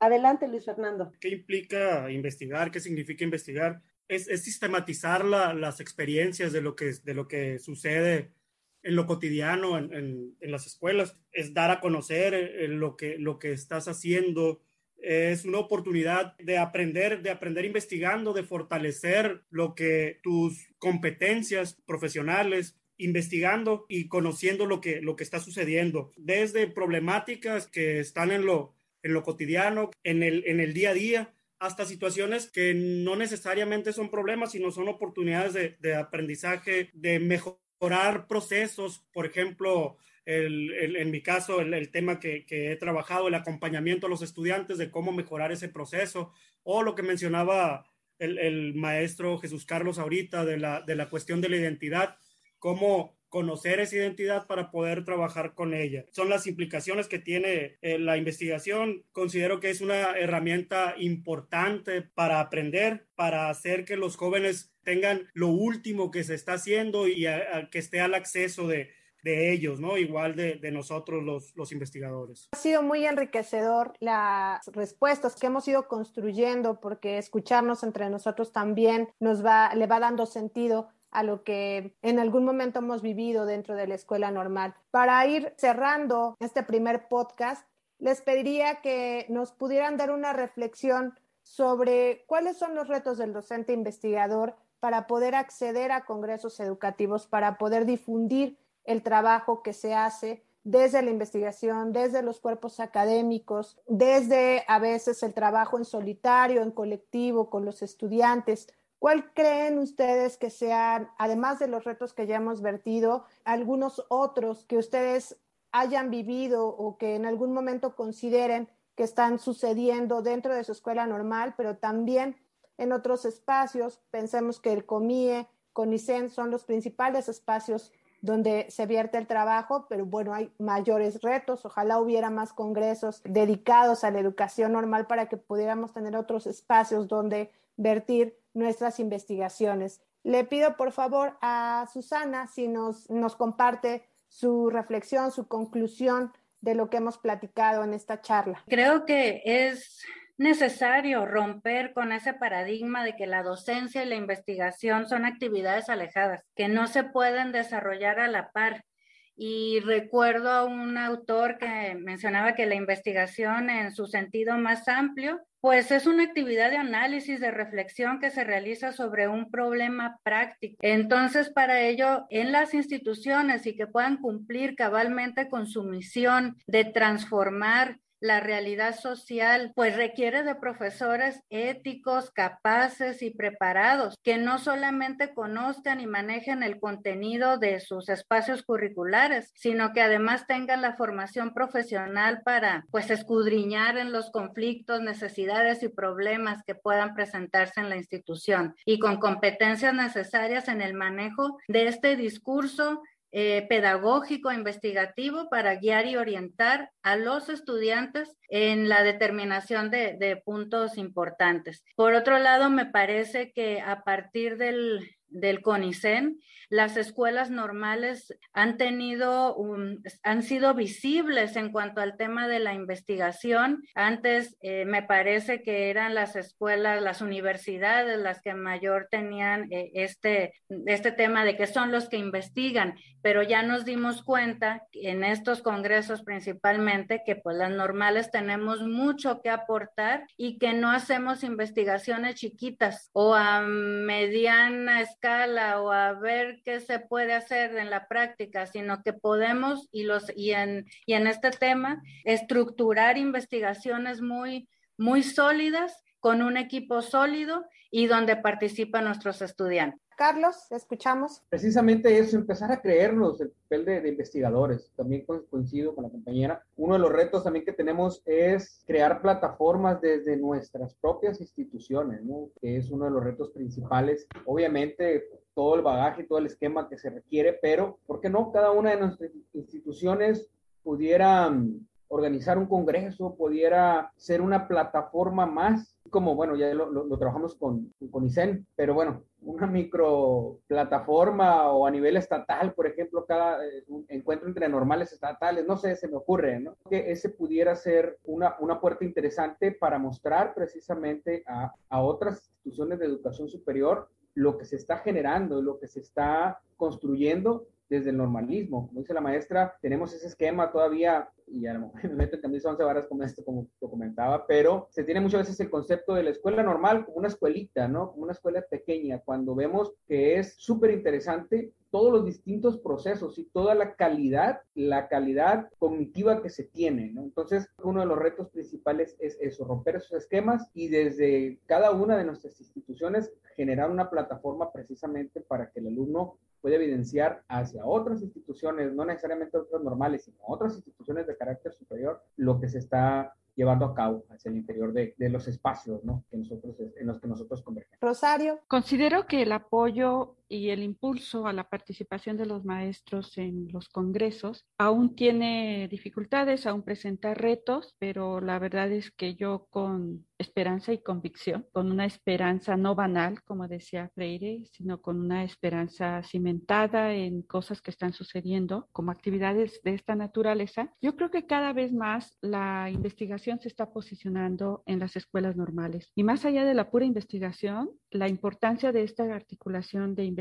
Adelante, Luis Fernando. ¿Qué implica investigar? ¿Qué significa investigar? Es, sistematizar las experiencias de lo, que, de lo que sucede en lo cotidiano, en, las escuelas. Es dar a conocer eh, lo, que, lo que estás haciendo. Es una oportunidad de aprender, de aprender investigando, de fortalecer lo que tus competencias profesionales, investigando y conociendo lo que, lo que está sucediendo, desde problemáticas que están en lo, en lo cotidiano, en el, en el día a día, hasta situaciones que no necesariamente son problemas, sino son oportunidades de, aprendizaje, de mejorar procesos, por ejemplo, en mi caso, el, tema que, he trabajado, el acompañamiento a los estudiantes de cómo mejorar ese proceso, o lo que mencionaba el, maestro Jesús Carlos ahorita de la, de la cuestión de la identidad, cómo conocer esa identidad para poder trabajar con ella. Son las implicaciones que tiene eh, la investigación. Considero que es una herramienta importante para aprender, para hacer que los jóvenes tengan lo último que se está haciendo y que esté al acceso de, ellos, ¿no? Igual de, nosotros los, los, investigadores. Ha sido muy enriquecedor las respuestas que hemos ido construyendo porque escucharnos entre nosotros también nos va, le va dando sentido a lo que en algún momento hemos vivido dentro de la escuela normal. Para ir cerrando este primer podcast, les pediría que nos pudieran dar una reflexión sobre cuáles son los retos del docente investigador para poder acceder a congresos educativos, para poder difundir el trabajo que se hace desde la investigación, desde los cuerpos académicos, desde a veces el trabajo en solitario, en colectivo, con los estudiantes. ¿Cuál creen ustedes que sean, además de los retos que ya hemos vertido, algunos otros que ustedes hayan vivido o que en algún momento consideren que están sucediendo dentro de su escuela normal, pero también en otros espacios? Pensemos que el COMIE, CONICEN son los principales espacios donde se vierte el trabajo, pero bueno, hay mayores retos. Ojalá hubiera más congresos dedicados a la educación normal para que pudiéramos tener otros espacios donde vertir nuestras investigaciones. Le pido por favor a Susana si nos, nos comparte su reflexión, su conclusión de lo que hemos platicado en esta charla. Creo que es necesario romper con ese paradigma de que la docencia y la investigación son actividades alejadas, que no se pueden desarrollar a la par. Y recuerdo a un autor que mencionaba que la investigación en su sentido más amplio pues es una actividad de análisis, de reflexión que se realiza sobre un problema práctico. Entonces, para ello, en las instituciones y que puedan cumplir cabalmente con su misión de transformar la realidad social, pues requiere de profesores éticos, capaces y preparados, que no solamente conozcan y manejen el contenido de sus espacios curriculares, sino que además tengan la formación profesional para, pues, escudriñar en los conflictos, necesidades y problemas que puedan presentarse en la institución y con competencias necesarias en el manejo de este discurso eh, pedagógico, investigativo para guiar y orientar a los estudiantes en la determinación de, de puntos importantes. Por otro lado, me parece que a partir del, del CONICEN, las escuelas normales han tenido, han sido visibles en cuanto al tema de la investigación. Antes eh, me parece que eran las escuelas, las universidades las que mayor tenían eh, este, este tema de que son los que investigan, pero ya nos dimos cuenta en estos congresos principalmente que pues las normales tenemos mucho que aportar y que no hacemos investigaciones chiquitas o a mediana escala o a ver qué se puede hacer en la práctica, sino que podemos y, los, y, en, y en este tema estructurar investigaciones muy, muy sólidas con un equipo sólido y donde participan nuestros estudiantes. Carlos, escuchamos. Precisamente eso, empezar a creernos el papel de, investigadores. También coincido con la compañera. Uno de los retos también que tenemos es crear plataformas desde nuestras propias instituciones, que es uno de los retos principales. Obviamente, todo el bagaje, todo el esquema que se requiere, pero ¿por qué no cada una de nuestras instituciones pudiera mm, organizar un congreso, pudiera ser una plataforma más, como bueno, ya lo, trabajamos con, con ICEN, pero bueno, una micro plataforma o a nivel estatal, por ejemplo, cada eh, encuentro entre normales estatales, no sé, se me ocurre, ¿no? Que ese pudiera ser una, una puerta interesante para mostrar precisamente a, a otras instituciones de educación superior lo que se está generando, lo que se está construyendo desde el normalismo. Como dice la maestra, tenemos ese esquema todavía, y a lo mejor me meto en camisa once varas como esto, como lo comentaba, pero se tiene muchas veces el concepto de la escuela normal como una escuelita, ¿no? Como una escuela pequeña, cuando vemos que es súper interesante todos los distintos procesos y toda la calidad, la calidad cognitiva que se tiene. Entonces, uno de los retos principales es eso, romper esos esquemas y desde cada una de nuestras instituciones generar una plataforma precisamente para que el alumno pueda evidenciar hacia otras instituciones, no necesariamente otras normales, sino otras instituciones de carácter superior, lo que se está llevando a cabo hacia el interior de, de los espacios ¿no? que nosotros, en los que nosotros convergemos. Rosario. Considero que el apoyo y el impulso a la participación de los maestros en los congresos aún tiene dificultades, aún presenta retos, pero la verdad es que yo con esperanza y convicción, con una esperanza no banal, como decía Freire, sino con una esperanza cimentada en cosas que están sucediendo como actividades de esta naturaleza, yo creo que cada vez más la investigación se está posicionando en las escuelas normales. Y más allá de la pura investigación, la importancia de esta articulación de investigación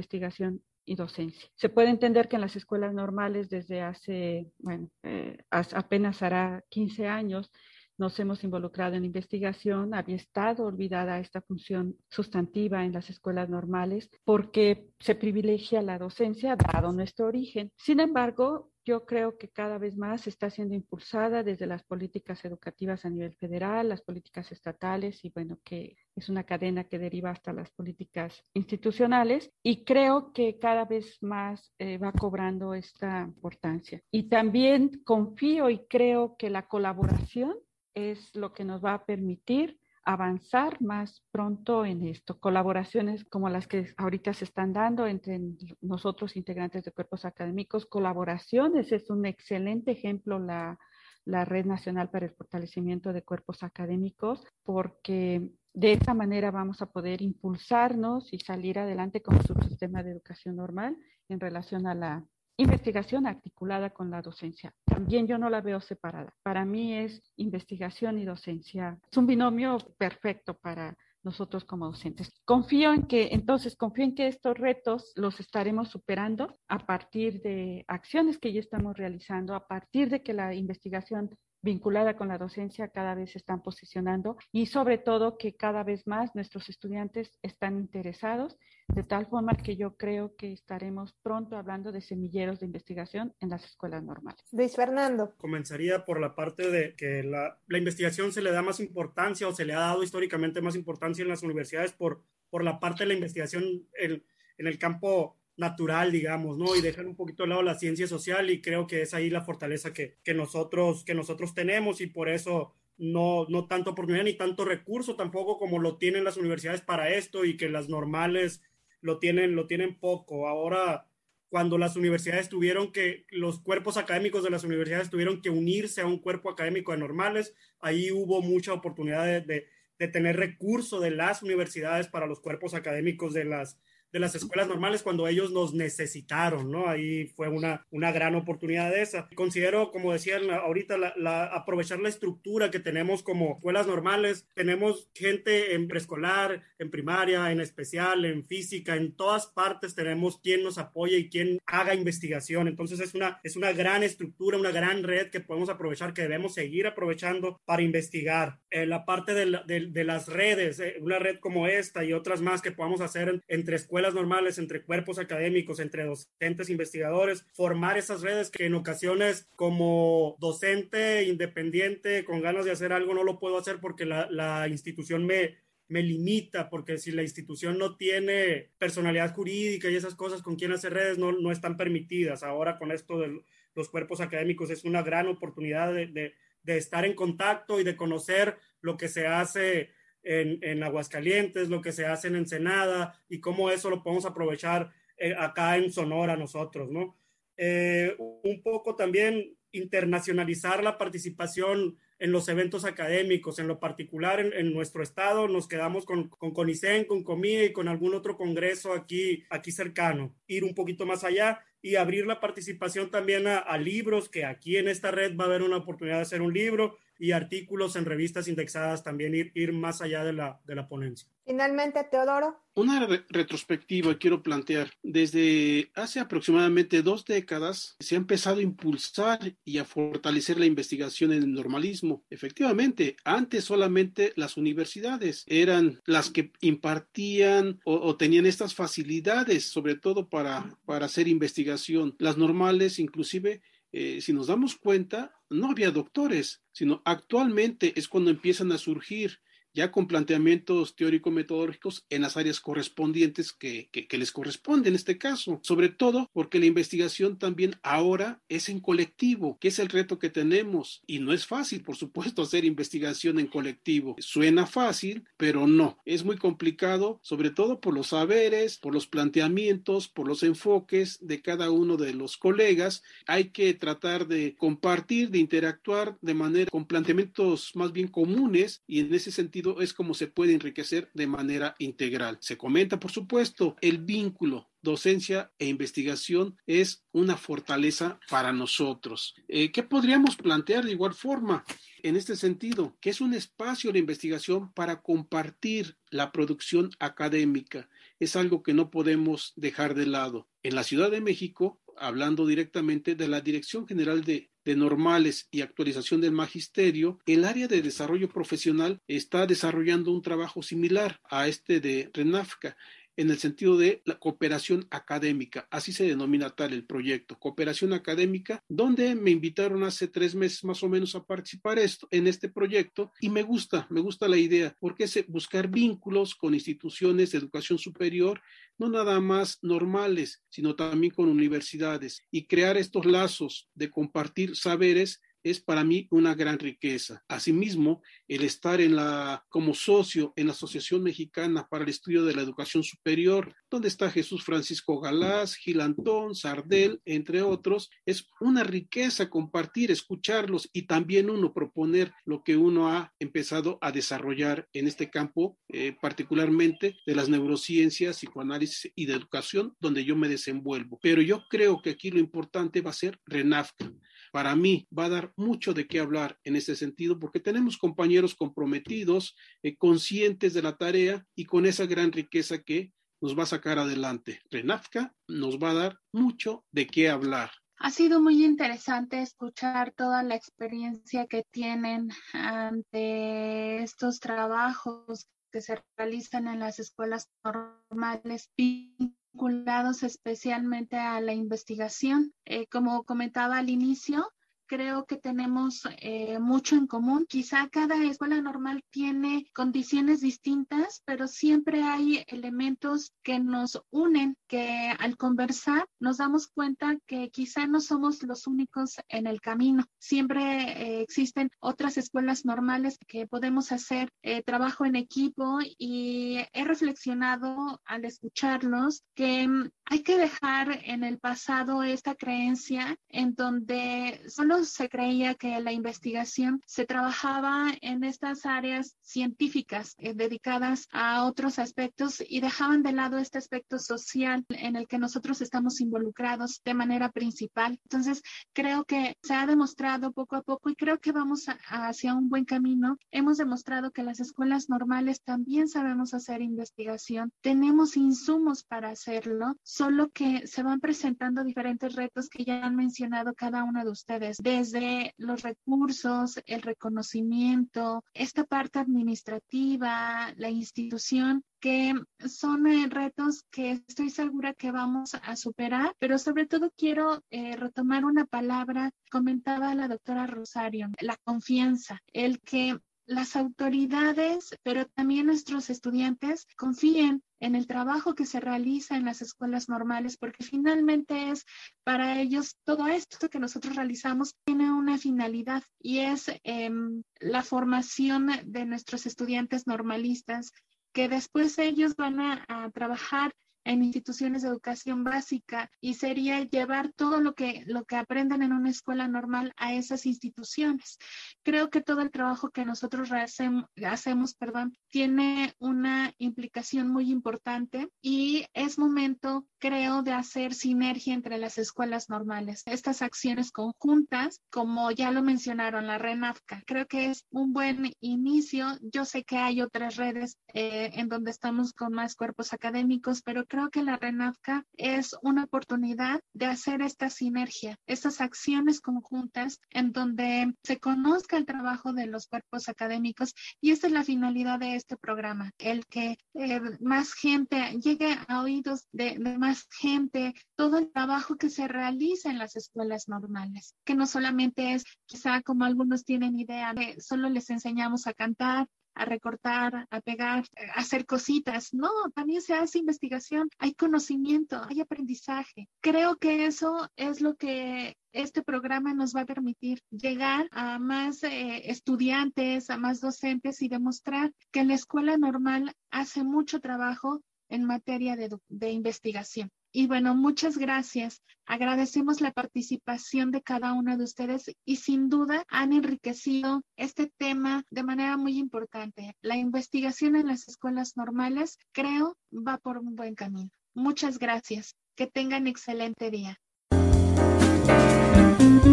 y docencia. Se puede entender que en las escuelas normales desde hace, bueno, eh, apenas hará 15 años, nos hemos involucrado en investigación, había estado olvidada esta función sustantiva en las escuelas normales porque se privilegia la docencia dado nuestro origen. Sin embargo, yo creo que cada vez más está siendo impulsada desde las políticas educativas a nivel federal, las políticas estatales y bueno, que es una cadena que deriva hasta las políticas institucionales y creo que cada vez más eh, va cobrando esta importancia. Y también confío y creo que la colaboración es lo que nos va a permitir avanzar más pronto en esto. Colaboraciones como las que ahorita se están dando entre nosotros, integrantes de cuerpos académicos, colaboraciones, es un excelente ejemplo la, la Red Nacional para el Fortalecimiento de Cuerpos Académicos, porque de esta manera vamos a poder impulsarnos y salir adelante con su sistema de educación normal en relación a la investigación articulada con la docencia. También yo no la veo separada. Para mí es investigación y docencia. Es un binomio perfecto para nosotros como docentes. Confío en que, entonces, confío en que estos retos los estaremos superando a partir de acciones que ya estamos realizando, a partir de que la investigación vinculada con la docencia cada vez se están posicionando y sobre todo que cada vez más nuestros estudiantes están interesados, de tal forma que yo creo que estaremos pronto hablando de semilleros de investigación en las escuelas normales. Luis Fernando. Comenzaría por la parte de que la, la investigación se le da más importancia o se le ha dado históricamente más importancia en las universidades por, por la parte de la investigación en, en el campo natural, digamos, ¿no? Y dejar un poquito de lado la ciencia social y creo que es ahí la fortaleza que, que nosotros, que nosotros tenemos y por eso no, no tanto oportunidad ni tanto recurso tampoco como lo tienen las universidades para esto y que las normales lo tienen, lo tienen poco. Ahora, cuando las universidades tuvieron que, los cuerpos académicos de las universidades tuvieron que unirse a un cuerpo académico de normales, ahí hubo mucha oportunidad de, de, de tener recurso de las universidades para los cuerpos académicos de las, de las escuelas normales cuando ellos nos necesitaron, ¿no? Ahí fue una, una gran oportunidad de esa. Considero, como decían ahorita, la, la, aprovechar la estructura que tenemos como escuelas normales. Tenemos gente en preescolar, en primaria, en especial, en física, en todas partes tenemos quien nos apoye y quien haga investigación. Entonces es una, es una gran estructura, una gran red que podemos aprovechar, que debemos seguir aprovechando para investigar. Eh, la parte de, de, de las redes, eh, una red como esta y otras más que podamos hacer en, entre escuelas escuelas normales, entre cuerpos académicos, entre docentes, investigadores, formar esas redes que en ocasiones como docente independiente, con ganas de hacer algo, no lo puedo hacer porque la, institución me, me limita, porque si la institución no tiene personalidad jurídica y esas cosas con quien hacer redes no, no están permitidas. Ahora con esto de los cuerpos académicos es una gran oportunidad de, de estar en contacto y de conocer lo que se hace en, en, Aguascalientes, lo que se hace en Ensenada y cómo eso lo podemos aprovechar eh, acá en Sonora nosotros, ¿no? Eh, un poco también internacionalizar la participación en los eventos académicos, en lo particular en, en nuestro estado, nos quedamos con, con CONICEN, con COMIE y con algún otro congreso aquí, aquí cercano, ir un poquito más allá y abrir la participación también a, a libros, que aquí en esta red va a haber una oportunidad de hacer un libro y artículos en revistas indexadas, también ir, ir más allá de la, de la ponencia. Finalmente, Teodoro. Una re retrospectiva quiero plantear. Desde hace aproximadamente dos décadas se ha empezado a impulsar y a fortalecer la investigación en el normalismo. Efectivamente, antes solamente las universidades eran las que impartían o, o tenían estas facilidades, sobre todo para, para hacer investigación. Las normales, inclusive, eh, si nos damos cuenta, no había doctores, sino actualmente es cuando empiezan a surgir ya con planteamientos teórico-metodológicos en las áreas correspondientes que, que, que, les corresponde en este caso, sobre todo porque la investigación también ahora es en colectivo, que es el reto que tenemos y no es fácil, por supuesto, hacer investigación en colectivo. Suena fácil, pero no, es muy complicado, sobre todo por los saberes, por los planteamientos, por los enfoques de cada uno de los colegas. Hay que tratar de compartir, de interactuar de manera con planteamientos más bien comunes y en ese sentido es como se puede enriquecer de manera integral. Se comenta, por supuesto, el vínculo docencia e investigación es una fortaleza para nosotros. Eh, ¿Qué podríamos plantear de igual forma en este sentido? Que es un espacio de investigación para compartir la producción académica. Es algo que no podemos dejar de lado. En la Ciudad de México, hablando directamente de la Dirección General de normales y actualización del magisterio, el área de desarrollo profesional está desarrollando un trabajo similar a este de RENAFCA en el sentido de la cooperación académica, así se denomina tal el proyecto, cooperación académica, donde me invitaron hace tres meses más o menos a participar esto, en este proyecto y me gusta, me gusta la idea, porque es buscar vínculos con instituciones de educación superior, no nada más normales, sino también con universidades y crear estos lazos de compartir saberes es para mí una gran riqueza. Asimismo, el estar en la, como socio en la Asociación Mexicana para el Estudio de la Educación Superior, donde está Jesús Francisco Galás, Gil Antón, Sardel, entre otros, es una riqueza compartir, escucharlos y también uno proponer lo que uno ha empezado a desarrollar en este campo, eh, particularmente de las neurociencias, psicoanálisis y de educación, donde yo me desenvuelvo. Pero yo creo que aquí lo importante va a ser RENAFCA. Para mí va a dar mucho de qué hablar en ese sentido porque tenemos compañeros comprometidos, eh, conscientes de la tarea y con esa gran riqueza que nos va a sacar adelante. Renafka nos va a dar mucho de qué hablar. Ha sido muy interesante escuchar toda la experiencia que tienen ante estos trabajos que se realizan en las escuelas normales vinculados especialmente a la investigación. Eh, como comentaba al inicio, creo que tenemos eh, mucho en común. Quizá cada escuela normal tiene condiciones distintas, pero siempre hay elementos que nos unen, que al conversar nos damos cuenta que quizá no somos los únicos en el camino. Siempre eh, existen otras escuelas normales que podemos hacer eh, trabajo en equipo y he reflexionado al escucharlos que mm, hay que dejar en el pasado esta creencia en donde solo se creía que la investigación se trabajaba en estas áreas científicas eh, dedicadas a otros aspectos y dejaban de lado este aspecto social en el que nosotros estamos involucrados de manera principal. Entonces, creo que se ha demostrado poco a poco y creo que vamos hacia un buen camino. Hemos demostrado que las escuelas normales también sabemos hacer investigación, tenemos insumos para hacerlo, solo que se van presentando diferentes retos que ya han mencionado cada uno de ustedes, desde los recursos, el reconocimiento, esta parte administrativa, la institución, que son eh, retos que estoy segura que vamos a superar, pero sobre todo quiero eh, retomar una palabra, comentaba la doctora Rosario, la confianza, el que las autoridades, pero también nuestros estudiantes confíen en el trabajo que se realiza en las escuelas normales, porque finalmente es para ellos todo esto que nosotros realizamos tiene una finalidad y es em, la formación de nuestros estudiantes normalistas, que después ellos van a trabajar en instituciones de educación básica y sería llevar todo lo que, lo que aprenden en una escuela normal a esas instituciones. Creo que todo el trabajo que nosotros hacemos perdón, tiene una implicación muy importante y es momento, creo, de hacer sinergia entre las escuelas normales. Estas acciones conjuntas, como ya lo mencionaron, la RENAFCA, creo que es un buen inicio. Yo sé que hay otras redes eh, en donde estamos con más cuerpos académicos, pero creo que la RENAFCA es una oportunidad de hacer esta sinergia, estas acciones conjuntas en donde se conozca el trabajo de los cuerpos académicos y esta es la finalidad de este programa, el que eh, más gente llegue a oídos de, más gente todo el trabajo que se realiza en las escuelas normales, que no solamente es quizá como algunos tienen idea de solo les enseñamos a cantar a recortar, a pegar, a hacer cositas. No, también se hace investigación, hay conocimiento, hay aprendizaje. Creo que eso es lo que este programa nos va a permitir llegar a más eh, estudiantes, a más docentes y demostrar que la escuela normal hace mucho trabajo en materia de investigación. Y bueno, muchas gracias. Agradecemos la participación de cada uno de ustedes y sin duda han enriquecido este tema de manera muy importante. La investigación en las escuelas normales, creo, va por un buen camino. Muchas gracias. Que tengan excelente día.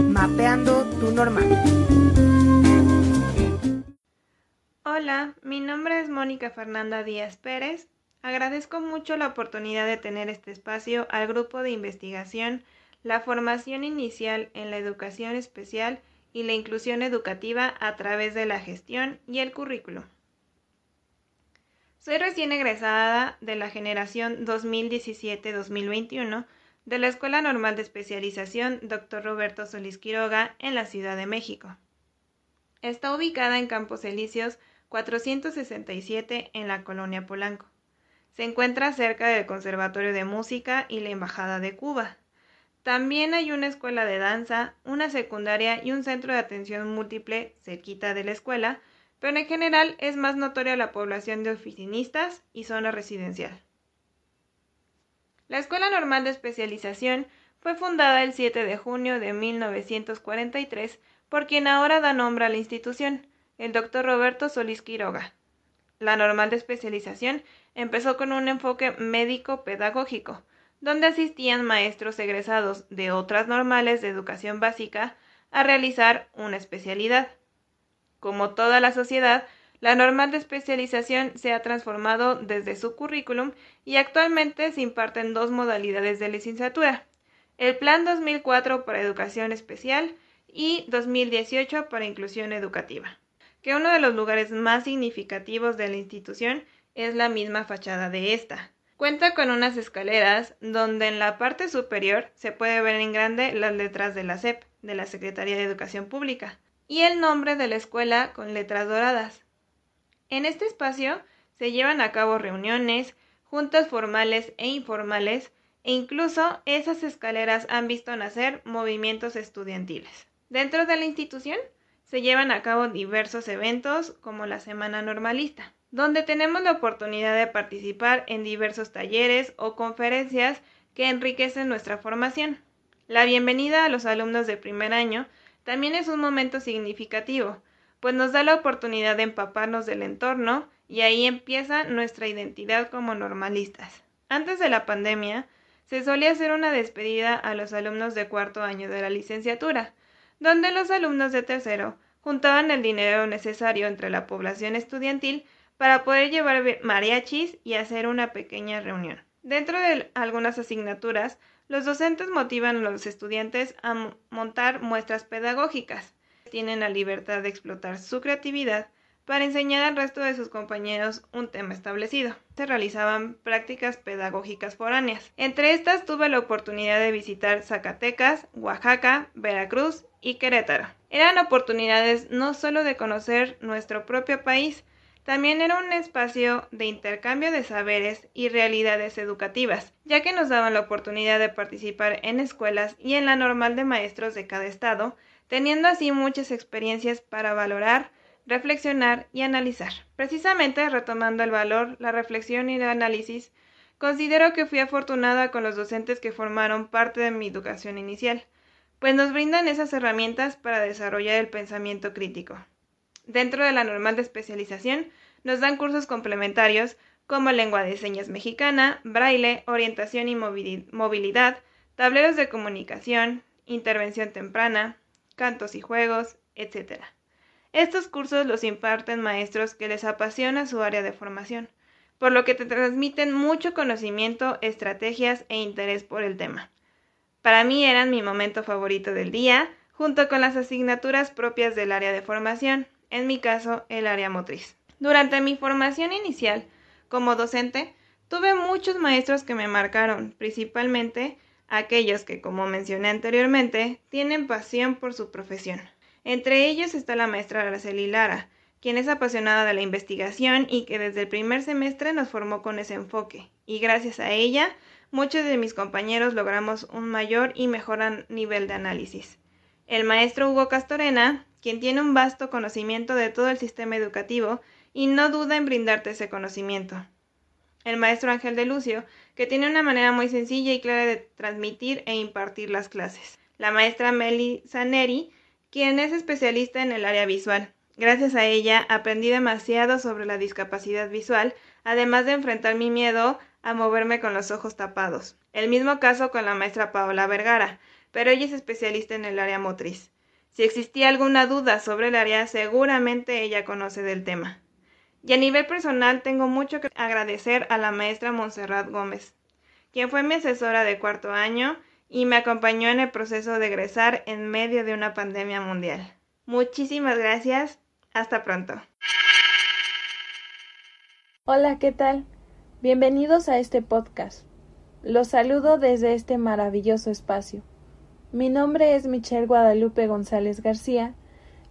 Mapeando tu normal. Hola, mi nombre es Mónica Fernanda Díaz Pérez Agradezco mucho la oportunidad de tener este espacio al grupo de investigación La formación inicial en la educación especial y la inclusión educativa a través de la gestión y el currículo. Soy recién egresada de la generación 2017-2021 de la Escuela Normal de Especialización Dr. Roberto Solís Quiroga en la Ciudad de México. Está ubicada en Campos Elíseos 467 en la colonia Polanco. Se encuentra cerca del Conservatorio de Música y la Embajada de Cuba. También hay una escuela de danza, una secundaria y un centro de atención múltiple cerquita de la escuela, pero en general es más notoria la población de oficinistas y zona residencial. La Escuela Normal de Especialización fue fundada el 7 de junio de 1943 por quien ahora da nombre a la institución, el doctor Roberto Solís Quiroga. La normal de especialización empezó con un enfoque médico-pedagógico, donde asistían maestros egresados de otras normales de educación básica a realizar una especialidad. Como toda la sociedad, la normal de especialización se ha transformado desde su currículum y actualmente se imparten dos modalidades de licenciatura, el Plan 2004 para Educación Especial y 2018 para Inclusión Educativa, que uno de los lugares más significativos de la institución es la misma fachada de esta. Cuenta con unas escaleras donde en la parte superior se puede ver en grande las letras de la SEP, de la Secretaría de Educación Pública, y el nombre de la escuela con letras doradas. En este espacio se llevan a cabo reuniones, juntas formales e informales, e incluso esas escaleras han visto nacer movimientos estudiantiles. Dentro de la institución se llevan a cabo diversos eventos como la Semana Normalista, donde tenemos la oportunidad de participar en diversos talleres o conferencias que enriquecen nuestra formación. La bienvenida a los alumnos de primer año también es un momento significativo, pues nos da la oportunidad de empaparnos del entorno y ahí empieza nuestra identidad como normalistas. Antes de la pandemia, se solía hacer una despedida a los alumnos de cuarto año de la licenciatura, donde los alumnos de tercero juntaban el dinero necesario entre la población estudiantil para poder llevar mariachis y hacer una pequeña reunión. Dentro de algunas asignaturas, los docentes motivan a los estudiantes a montar muestras pedagógicas. Tienen la libertad de explotar su creatividad para enseñar al resto de sus compañeros un tema establecido. Se realizaban prácticas pedagógicas foráneas. Entre estas tuve la oportunidad de visitar Zacatecas, Oaxaca, Veracruz y Querétaro. Eran oportunidades no solo de conocer nuestro propio país, también era un espacio de intercambio de saberes y realidades educativas, ya que nos daban la oportunidad de participar en escuelas y en la normal de maestros de cada estado, teniendo así muchas experiencias para valorar, reflexionar y analizar. Precisamente retomando el valor, la reflexión y el análisis, considero que fui afortunada con los docentes que formaron parte de mi educación inicial, pues nos brindan esas herramientas para desarrollar el pensamiento crítico. Dentro de la normal de especialización, nos dan cursos complementarios como lengua de señas mexicana, braille, orientación y movilidad, tableros de comunicación, intervención temprana, cantos y juegos, etc. Estos cursos los imparten maestros que les apasiona su área de formación, por lo que te transmiten mucho conocimiento, estrategias e interés por el tema. Para mí eran mi momento favorito del día, junto con las asignaturas propias del área de formación, en mi caso el área motriz. Durante mi formación inicial como docente, tuve muchos maestros que me marcaron, principalmente aquellos que, como mencioné anteriormente, tienen pasión por su profesión. Entre ellos está la maestra Araceli Lara, quien es apasionada de la investigación y que desde el primer semestre nos formó con ese enfoque, y gracias a ella, muchos de mis compañeros logramos un mayor y mejor nivel de análisis. El maestro Hugo Castorena, quien tiene un vasto conocimiento de todo el sistema educativo y no duda en brindarte ese conocimiento. El maestro Ángel de Lucio, que tiene una manera muy sencilla y clara de transmitir e impartir las clases. La maestra Meli Zaneri, quien es especialista en el área visual. Gracias a ella aprendí demasiado sobre la discapacidad visual, además de enfrentar mi miedo a moverme con los ojos tapados. El mismo caso con la maestra Paola Vergara, pero ella es especialista en el área motriz. Si existía alguna duda sobre el área, seguramente ella conoce del tema. Y a nivel personal tengo mucho que agradecer a la maestra Montserrat Gómez, quien fue mi asesora de cuarto año y me acompañó en el proceso de egresar en medio de una pandemia mundial. Muchísimas gracias. Hasta pronto. Hola, ¿qué tal? Bienvenidos a este podcast. Los saludo desde este maravilloso espacio. Mi nombre es Michelle Guadalupe González García.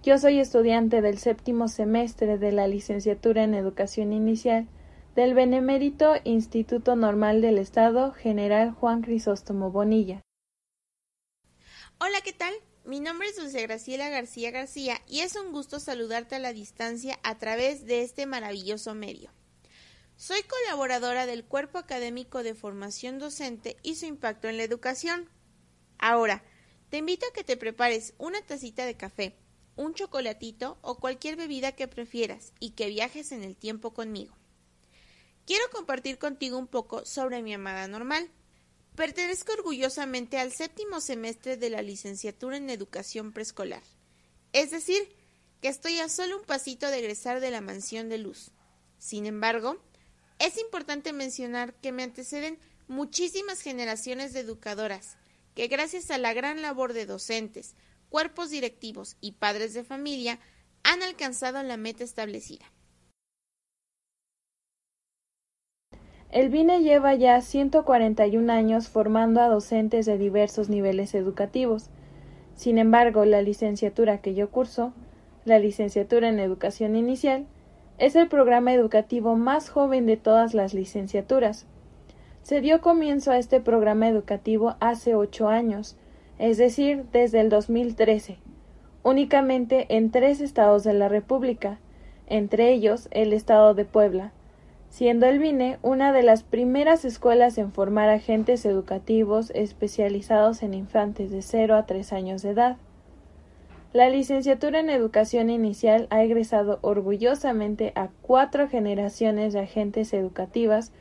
Yo soy estudiante del séptimo semestre de la licenciatura en Educación Inicial del Benemérito Instituto Normal del Estado General Juan Crisóstomo Bonilla. Hola, ¿qué tal? Mi nombre es Dulce Graciela García García y es un gusto saludarte a la distancia a través de este maravilloso medio. Soy colaboradora del Cuerpo Académico de Formación Docente y su impacto en la educación. Ahora, te invito a que te prepares una tacita de café, un chocolatito o cualquier bebida que prefieras y que viajes en el tiempo conmigo. Quiero compartir contigo un poco sobre mi amada normal. Pertenezco orgullosamente al séptimo semestre de la licenciatura en educación preescolar. Es decir, que estoy a solo un pasito de egresar de la mansión de luz. Sin embargo, es importante mencionar que me anteceden muchísimas generaciones de educadoras que gracias a la gran labor de docentes, cuerpos directivos y padres de familia han alcanzado la meta establecida. El BINE lleva ya 141 años formando a docentes de diversos niveles educativos. Sin embargo, la licenciatura que yo curso, la licenciatura en educación inicial, es el programa educativo más joven de todas las licenciaturas. Se dio comienzo a este programa educativo hace ocho años, es decir, desde el 2013, únicamente en tres estados de la República, entre ellos el estado de Puebla, siendo el BINE una de las primeras escuelas en formar agentes educativos especializados en infantes de 0 a 3 años de edad. La licenciatura en educación inicial ha egresado orgullosamente a cuatro generaciones de agentes educativas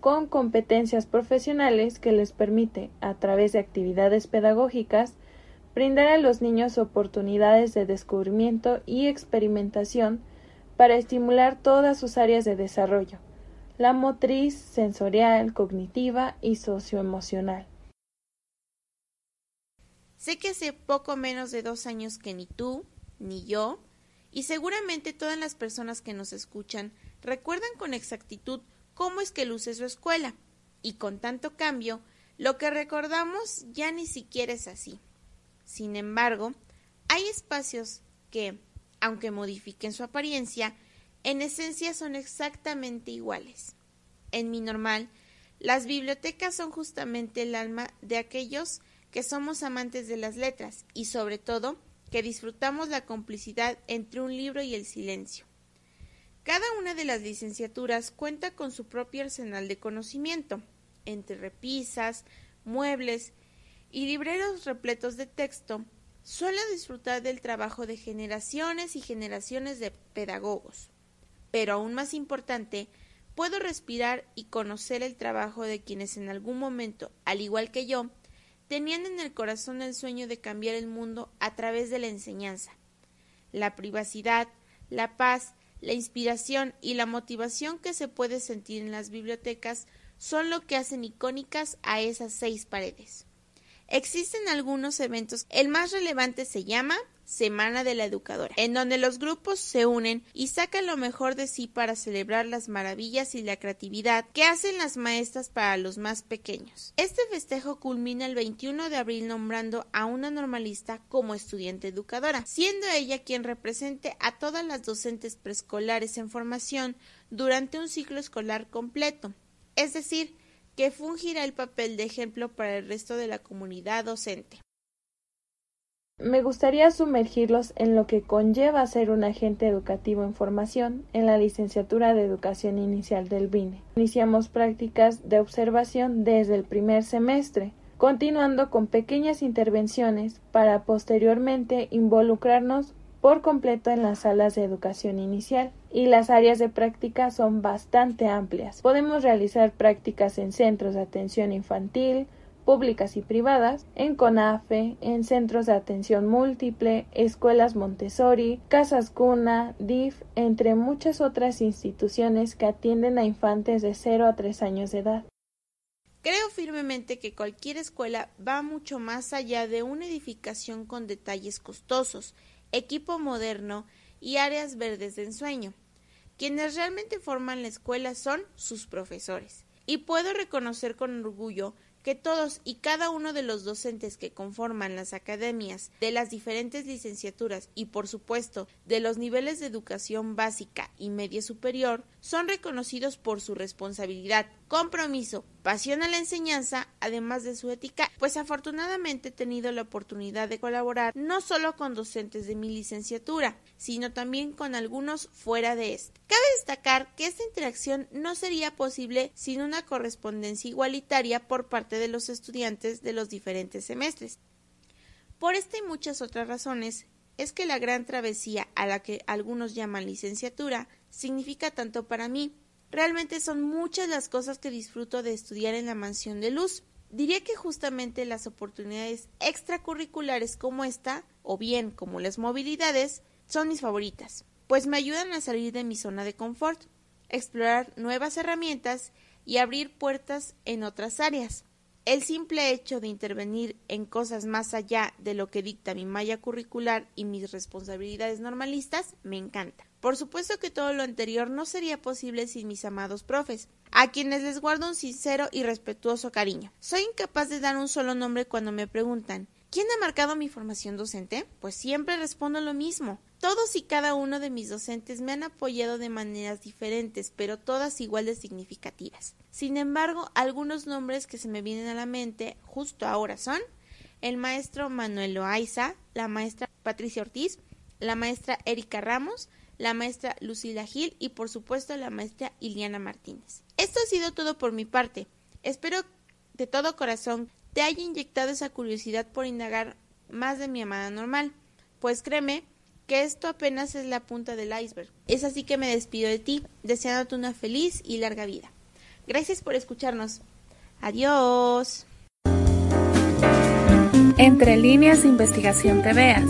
con competencias profesionales que les permite, a través de actividades pedagógicas, brindar a los niños oportunidades de descubrimiento y experimentación para estimular todas sus áreas de desarrollo, la motriz, sensorial, cognitiva y socioemocional. Sé que hace poco menos de dos años que ni tú, ni yo, y seguramente todas las personas que nos escuchan recuerdan con exactitud cómo es que luce su escuela, y con tanto cambio, lo que recordamos ya ni siquiera es así. Sin embargo, hay espacios que, aunque modifiquen su apariencia, en esencia son exactamente iguales. En mi normal, las bibliotecas son justamente el alma de aquellos que somos amantes de las letras y sobre todo que disfrutamos la complicidad entre un libro y el silencio. Cada una de las licenciaturas cuenta con su propio arsenal de conocimiento, entre repisas, muebles y libreros repletos de texto, suelo disfrutar del trabajo de generaciones y generaciones de pedagogos. Pero aún más importante, puedo respirar y conocer el trabajo de quienes en algún momento, al igual que yo, tenían en el corazón el sueño de cambiar el mundo a través de la enseñanza. La privacidad, la paz, la inspiración y la motivación que se puede sentir en las bibliotecas son lo que hacen icónicas a esas seis paredes. Existen algunos eventos. El más relevante se llama Semana de la Educadora, en donde los grupos se unen y sacan lo mejor de sí para celebrar las maravillas y la creatividad que hacen las maestras para los más pequeños. Este festejo culmina el 21 de abril nombrando a una normalista como estudiante educadora, siendo ella quien represente a todas las docentes preescolares en formación durante un ciclo escolar completo, es decir, que fungirá el papel de ejemplo para el resto de la comunidad docente. Me gustaría sumergirlos en lo que conlleva ser un agente educativo en formación en la licenciatura de educación inicial del BINE. Iniciamos prácticas de observación desde el primer semestre, continuando con pequeñas intervenciones para posteriormente involucrarnos por completo en las salas de educación inicial y las áreas de práctica son bastante amplias. Podemos realizar prácticas en centros de atención infantil, públicas y privadas, en CONAFE, en centros de atención múltiple, escuelas Montessori, casas cuna, DIF, entre muchas otras instituciones que atienden a infantes de 0 a 3 años de edad. Creo firmemente que cualquier escuela va mucho más allá de una edificación con detalles costosos, equipo moderno y áreas verdes de ensueño. Quienes realmente forman la escuela son sus profesores. Y puedo reconocer con orgullo que todos y cada uno de los docentes que conforman las academias de las diferentes licenciaturas y por supuesto de los niveles de educación básica y media superior son reconocidos por su responsabilidad, compromiso, pasión a la enseñanza, además de su ética, pues afortunadamente he tenido la oportunidad de colaborar no solo con docentes de mi licenciatura, sino también con algunos fuera de este. Cabe destacar que esta interacción no sería posible sin una correspondencia igualitaria por parte de los estudiantes de los diferentes semestres. Por esta y muchas otras razones, es que la gran travesía a la que algunos llaman licenciatura significa tanto para mí. Realmente son muchas las cosas que disfruto de estudiar en la mansión de luz. Diría que justamente las oportunidades extracurriculares como esta, o bien como las movilidades, son mis favoritas, pues me ayudan a salir de mi zona de confort, explorar nuevas herramientas y abrir puertas en otras áreas. El simple hecho de intervenir en cosas más allá de lo que dicta mi malla curricular y mis responsabilidades normalistas me encanta. Por supuesto que todo lo anterior no sería posible sin mis amados profes, a quienes les guardo un sincero y respetuoso cariño. Soy incapaz de dar un solo nombre cuando me preguntan ¿Quién ha marcado mi formación docente? Pues siempre respondo lo mismo. Todos y cada uno de mis docentes me han apoyado de maneras diferentes, pero todas igual de significativas. Sin embargo, algunos nombres que se me vienen a la mente justo ahora son el maestro Manuel Loaiza, la maestra Patricia Ortiz, la maestra Erika Ramos, la maestra Lucila Gil y por supuesto la maestra Iliana Martínez. Esto ha sido todo por mi parte. Espero de todo corazón te haya inyectado esa curiosidad por indagar más de mi amada normal, pues créeme que esto apenas es la punta del iceberg. Es así que me despido de ti, deseándote una feliz y larga vida. Gracias por escucharnos. Adiós. Entre líneas investigación te veas.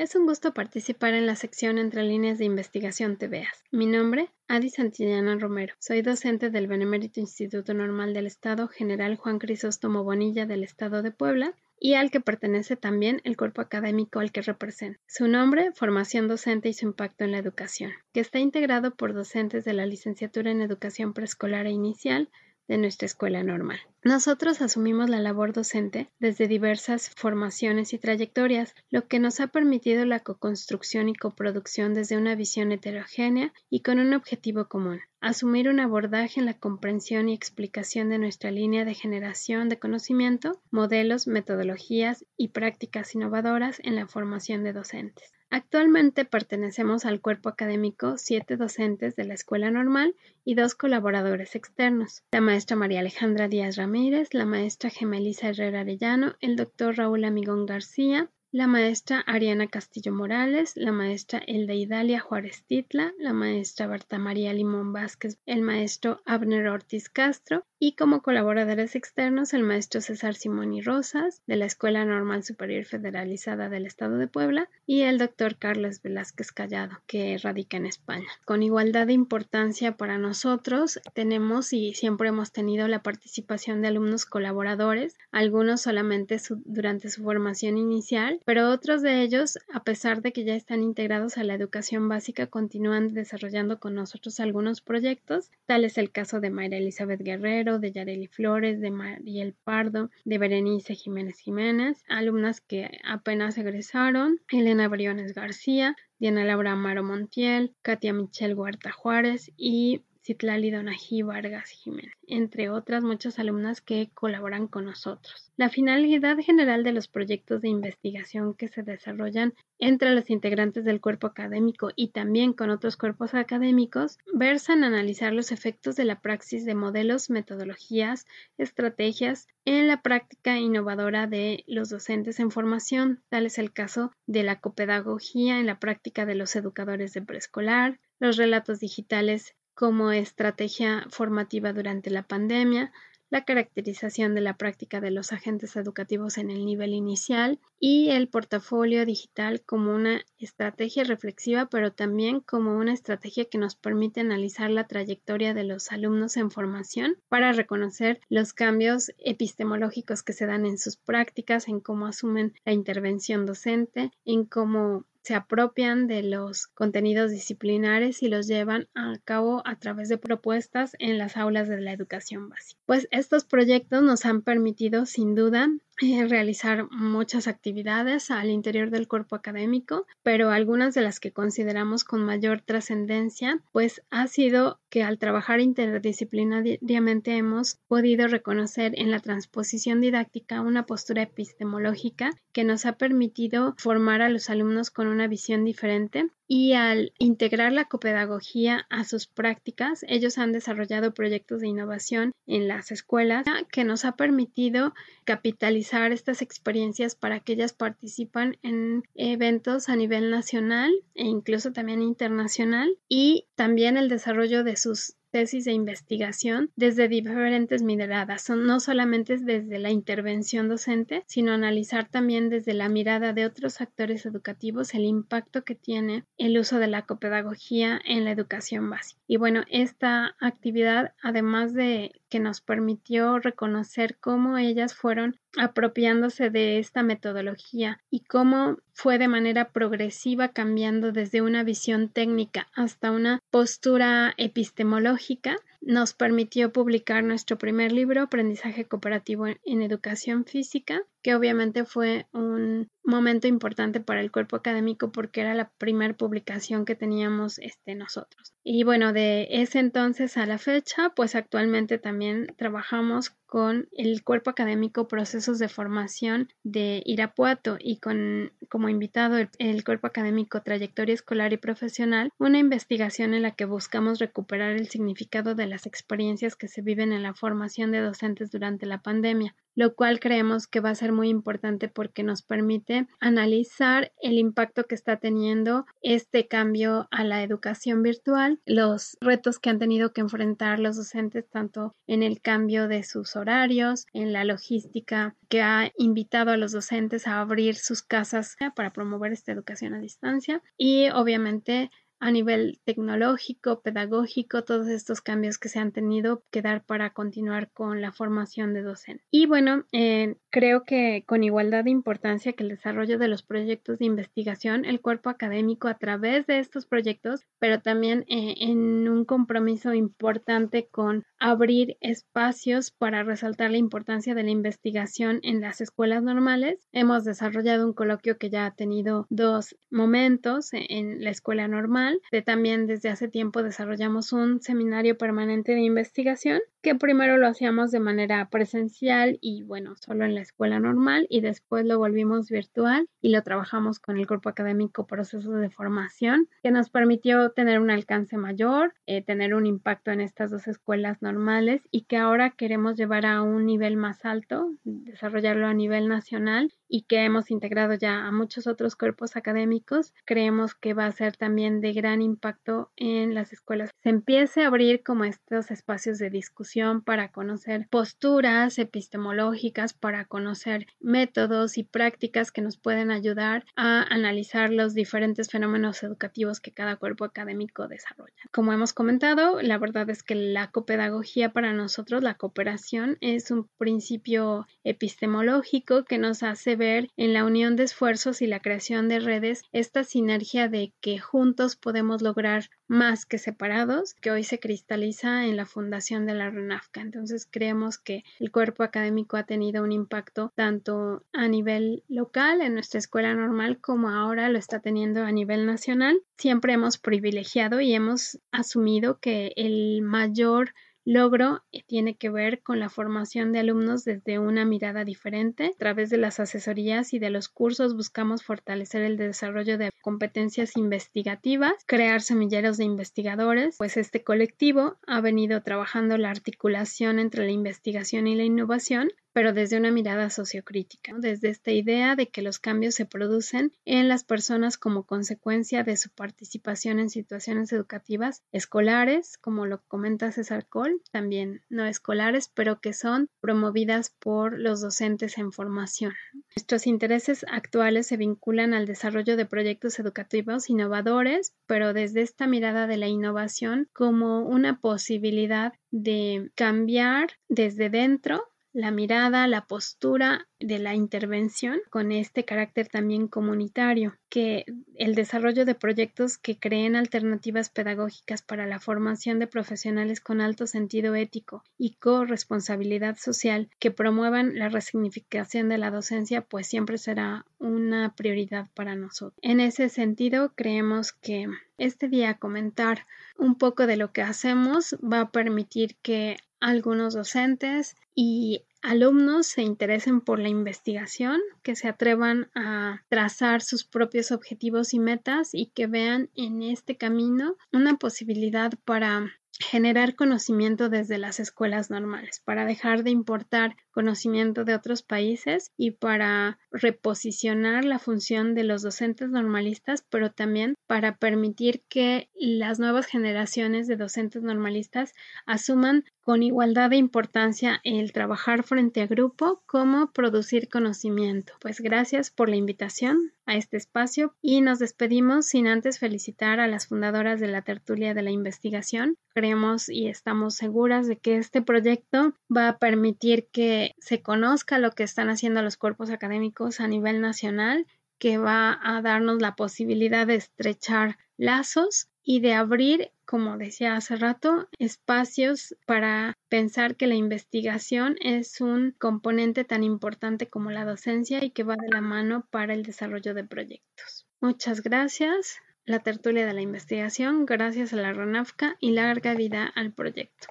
Es un gusto participar en la sección Entre líneas de investigación te veas. Mi nombre, Adi Santillana Romero. Soy docente del Benemérito Instituto Normal del Estado General Juan Crisóstomo Bonilla del Estado de Puebla y al que pertenece también el cuerpo académico al que representa. Su nombre, Formación Docente y su impacto en la educación, que está integrado por docentes de la licenciatura en Educación Preescolar e Inicial, de nuestra escuela normal. Nosotros asumimos la labor docente desde diversas formaciones y trayectorias, lo que nos ha permitido la co-construcción y coproducción desde una visión heterogénea y con un objetivo común, asumir un abordaje en la comprensión y explicación de nuestra línea de generación de conocimiento, modelos, metodologías y prácticas innovadoras en la formación de docentes. Actualmente pertenecemos al cuerpo académico siete docentes de la Escuela Normal y dos colaboradores externos, la maestra María Alejandra Díaz Ramírez, la maestra Gemelisa Herrera Arellano, el doctor Raúl Amigón García, la maestra Ariana Castillo Morales, la maestra Elda Idalia Juárez Titla, la maestra Berta María Limón Vázquez, el maestro Abner Ortiz Castro y como colaboradores externos el maestro César Simón y Rosas de la Escuela Normal Superior Federalizada del Estado de Puebla y el doctor Carlos Velázquez Callado, que radica en España. Con igualdad de importancia para nosotros tenemos y siempre hemos tenido la participación de alumnos colaboradores, algunos solamente durante su formación inicial pero otros de ellos, a pesar de que ya están integrados a la educación básica, continúan desarrollando con nosotros algunos proyectos. Tal es el caso de Mayra Elizabeth Guerrero, de Yareli Flores, de Mariel Pardo, de Berenice Jiménez Jiménez, alumnas que apenas egresaron, Elena Briones García, Diana Laura Amaro Montiel, Katia Michelle Huerta Juárez y Citlali Donají Vargas Jiménez, entre otras muchas alumnas que colaboran con nosotros. La finalidad general de los proyectos de investigación que se desarrollan entre los integrantes del cuerpo académico y también con otros cuerpos académicos versan analizar los efectos de la praxis de modelos, metodologías, estrategias en la práctica innovadora de los docentes en formación. Tal es el caso de la copedagogía en la práctica de los educadores de preescolar, los relatos digitales como estrategia formativa durante la pandemia, la caracterización de la práctica de los agentes educativos en el nivel inicial y el portafolio digital como una estrategia reflexiva, pero también como una estrategia que nos permite analizar la trayectoria de los alumnos en formación para reconocer los cambios epistemológicos que se dan en sus prácticas, en cómo asumen la intervención docente, en cómo se apropian de los contenidos disciplinares y los llevan a cabo a través de propuestas en las aulas de la educación básica. Pues estos proyectos nos han permitido sin duda eh, realizar muchas actividades al interior del cuerpo académico, pero algunas de las que consideramos con mayor trascendencia, pues ha sido que al trabajar interdisciplinariamente hemos podido reconocer en la transposición didáctica una postura epistemológica que nos ha permitido formar a los alumnos con una visión diferente y al integrar la copedagogía a sus prácticas, ellos han desarrollado proyectos de innovación en las escuelas que nos ha permitido capitalizar estas experiencias para que ellas participan en eventos a nivel nacional e incluso también internacional y también el desarrollo de sus tesis de investigación desde diferentes miradas, no solamente desde la intervención docente, sino analizar también desde la mirada de otros actores educativos el impacto que tiene el uso de la copedagogía en la educación básica. Y bueno, esta actividad, además de que nos permitió reconocer cómo ellas fueron apropiándose de esta metodología y cómo fue de manera progresiva cambiando desde una visión técnica hasta una postura epistemológica, nos permitió publicar nuestro primer libro, Aprendizaje Cooperativo en Educación Física, que obviamente fue un momento importante para el cuerpo académico porque era la primera publicación que teníamos este, nosotros. Y bueno, de ese entonces a la fecha, pues actualmente también trabajamos con el cuerpo académico Procesos de Formación de Irapuato y con como invitado el, el, cuerpo académico Trayectoria Escolar y Profesional, una investigación en la que buscamos recuperar el significado de las experiencias que se viven en la formación de docentes durante la pandemia lo cual creemos que va a ser muy importante porque nos permite analizar el impacto que está teniendo este cambio a la educación virtual, los retos que han tenido que enfrentar los docentes tanto en el cambio de sus horarios, en la logística que ha invitado a los docentes a abrir sus casas para promover esta educación a distancia y obviamente a nivel tecnológico, pedagógico, todos estos cambios que se han tenido que dar para continuar con la formación de docentes. Y bueno, eh, creo que con igualdad de importancia que el desarrollo de los proyectos de investigación, el cuerpo académico a través de estos proyectos, pero también eh, en un compromiso importante con abrir espacios para resaltar la importancia de la investigación en las escuelas normales. Hemos desarrollado un coloquio que ya ha tenido dos momentos en la escuela normal también desde hace tiempo desarrollamos un seminario permanente de investigación que primero lo hacíamos de manera presencial y bueno, solo en la escuela normal y después lo volvimos virtual y lo trabajamos con el grupo académico proceso de formación que nos permitió tener un alcance mayor, eh, tener un impacto en estas dos escuelas normales y que ahora queremos llevar a un nivel más alto, desarrollarlo a nivel nacional y que hemos integrado ya a muchos otros cuerpos académicos, creemos que va a ser también de gran impacto en las escuelas. Se empiece a abrir como estos espacios de discusión para conocer posturas epistemológicas, para conocer métodos y prácticas que nos pueden ayudar a analizar los diferentes fenómenos educativos que cada cuerpo académico desarrolla. Como hemos comentado, la verdad es que la copedagogía para nosotros, la cooperación, es un principio epistemológico que nos hace ver en la unión de esfuerzos y la creación de redes esta sinergia de que juntos podemos lograr más que separados, que hoy se cristaliza en la fundación de la RENAFCA. Entonces creemos que el cuerpo académico ha tenido un impacto tanto a nivel local en nuestra escuela normal como ahora lo está teniendo a nivel nacional. Siempre hemos privilegiado y hemos asumido que el mayor logro eh, tiene que ver con la formación de alumnos desde una mirada diferente. A través de las asesorías y de los cursos buscamos fortalecer el desarrollo de competencias investigativas, crear semilleros de investigadores, pues este colectivo ha venido trabajando la articulación entre la investigación y la innovación pero desde una mirada sociocrítica, desde esta idea de que los cambios se producen en las personas como consecuencia de su participación en situaciones educativas escolares, como lo comenta César Cole, también no escolares, pero que son promovidas por los docentes en formación. Nuestros intereses actuales se vinculan al desarrollo de proyectos educativos innovadores, pero desde esta mirada de la innovación como una posibilidad de cambiar desde dentro la mirada, la postura de la intervención con este carácter también comunitario, que el desarrollo de proyectos que creen alternativas pedagógicas para la formación de profesionales con alto sentido ético y corresponsabilidad social que promuevan la resignificación de la docencia, pues siempre será una prioridad para nosotros. En ese sentido, creemos que este día comentar un poco de lo que hacemos va a permitir que algunos docentes y alumnos se interesen por la investigación, que se atrevan a trazar sus propios objetivos y metas y que vean en este camino una posibilidad para generar conocimiento desde las escuelas normales, para dejar de importar conocimiento de otros países y para reposicionar la función de los docentes normalistas, pero también para permitir que las nuevas generaciones de docentes normalistas asuman con igualdad de importancia el trabajar frente a grupo como producir conocimiento. Pues gracias por la invitación a este espacio y nos despedimos sin antes felicitar a las fundadoras de la tertulia de la investigación. Creemos y estamos seguras de que este proyecto va a permitir que se conozca lo que están haciendo los cuerpos académicos a nivel nacional que va a darnos la posibilidad de estrechar lazos y de abrir, como decía hace rato, espacios para pensar que la investigación es un componente tan importante como la docencia y que va de la mano para el desarrollo de proyectos. Muchas gracias. La tertulia de la investigación, gracias a la RANAFCA y larga vida al proyecto.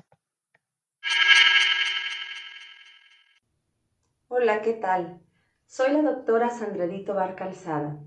Hola, ¿qué tal? Soy la doctora Sandredito Bar Calzada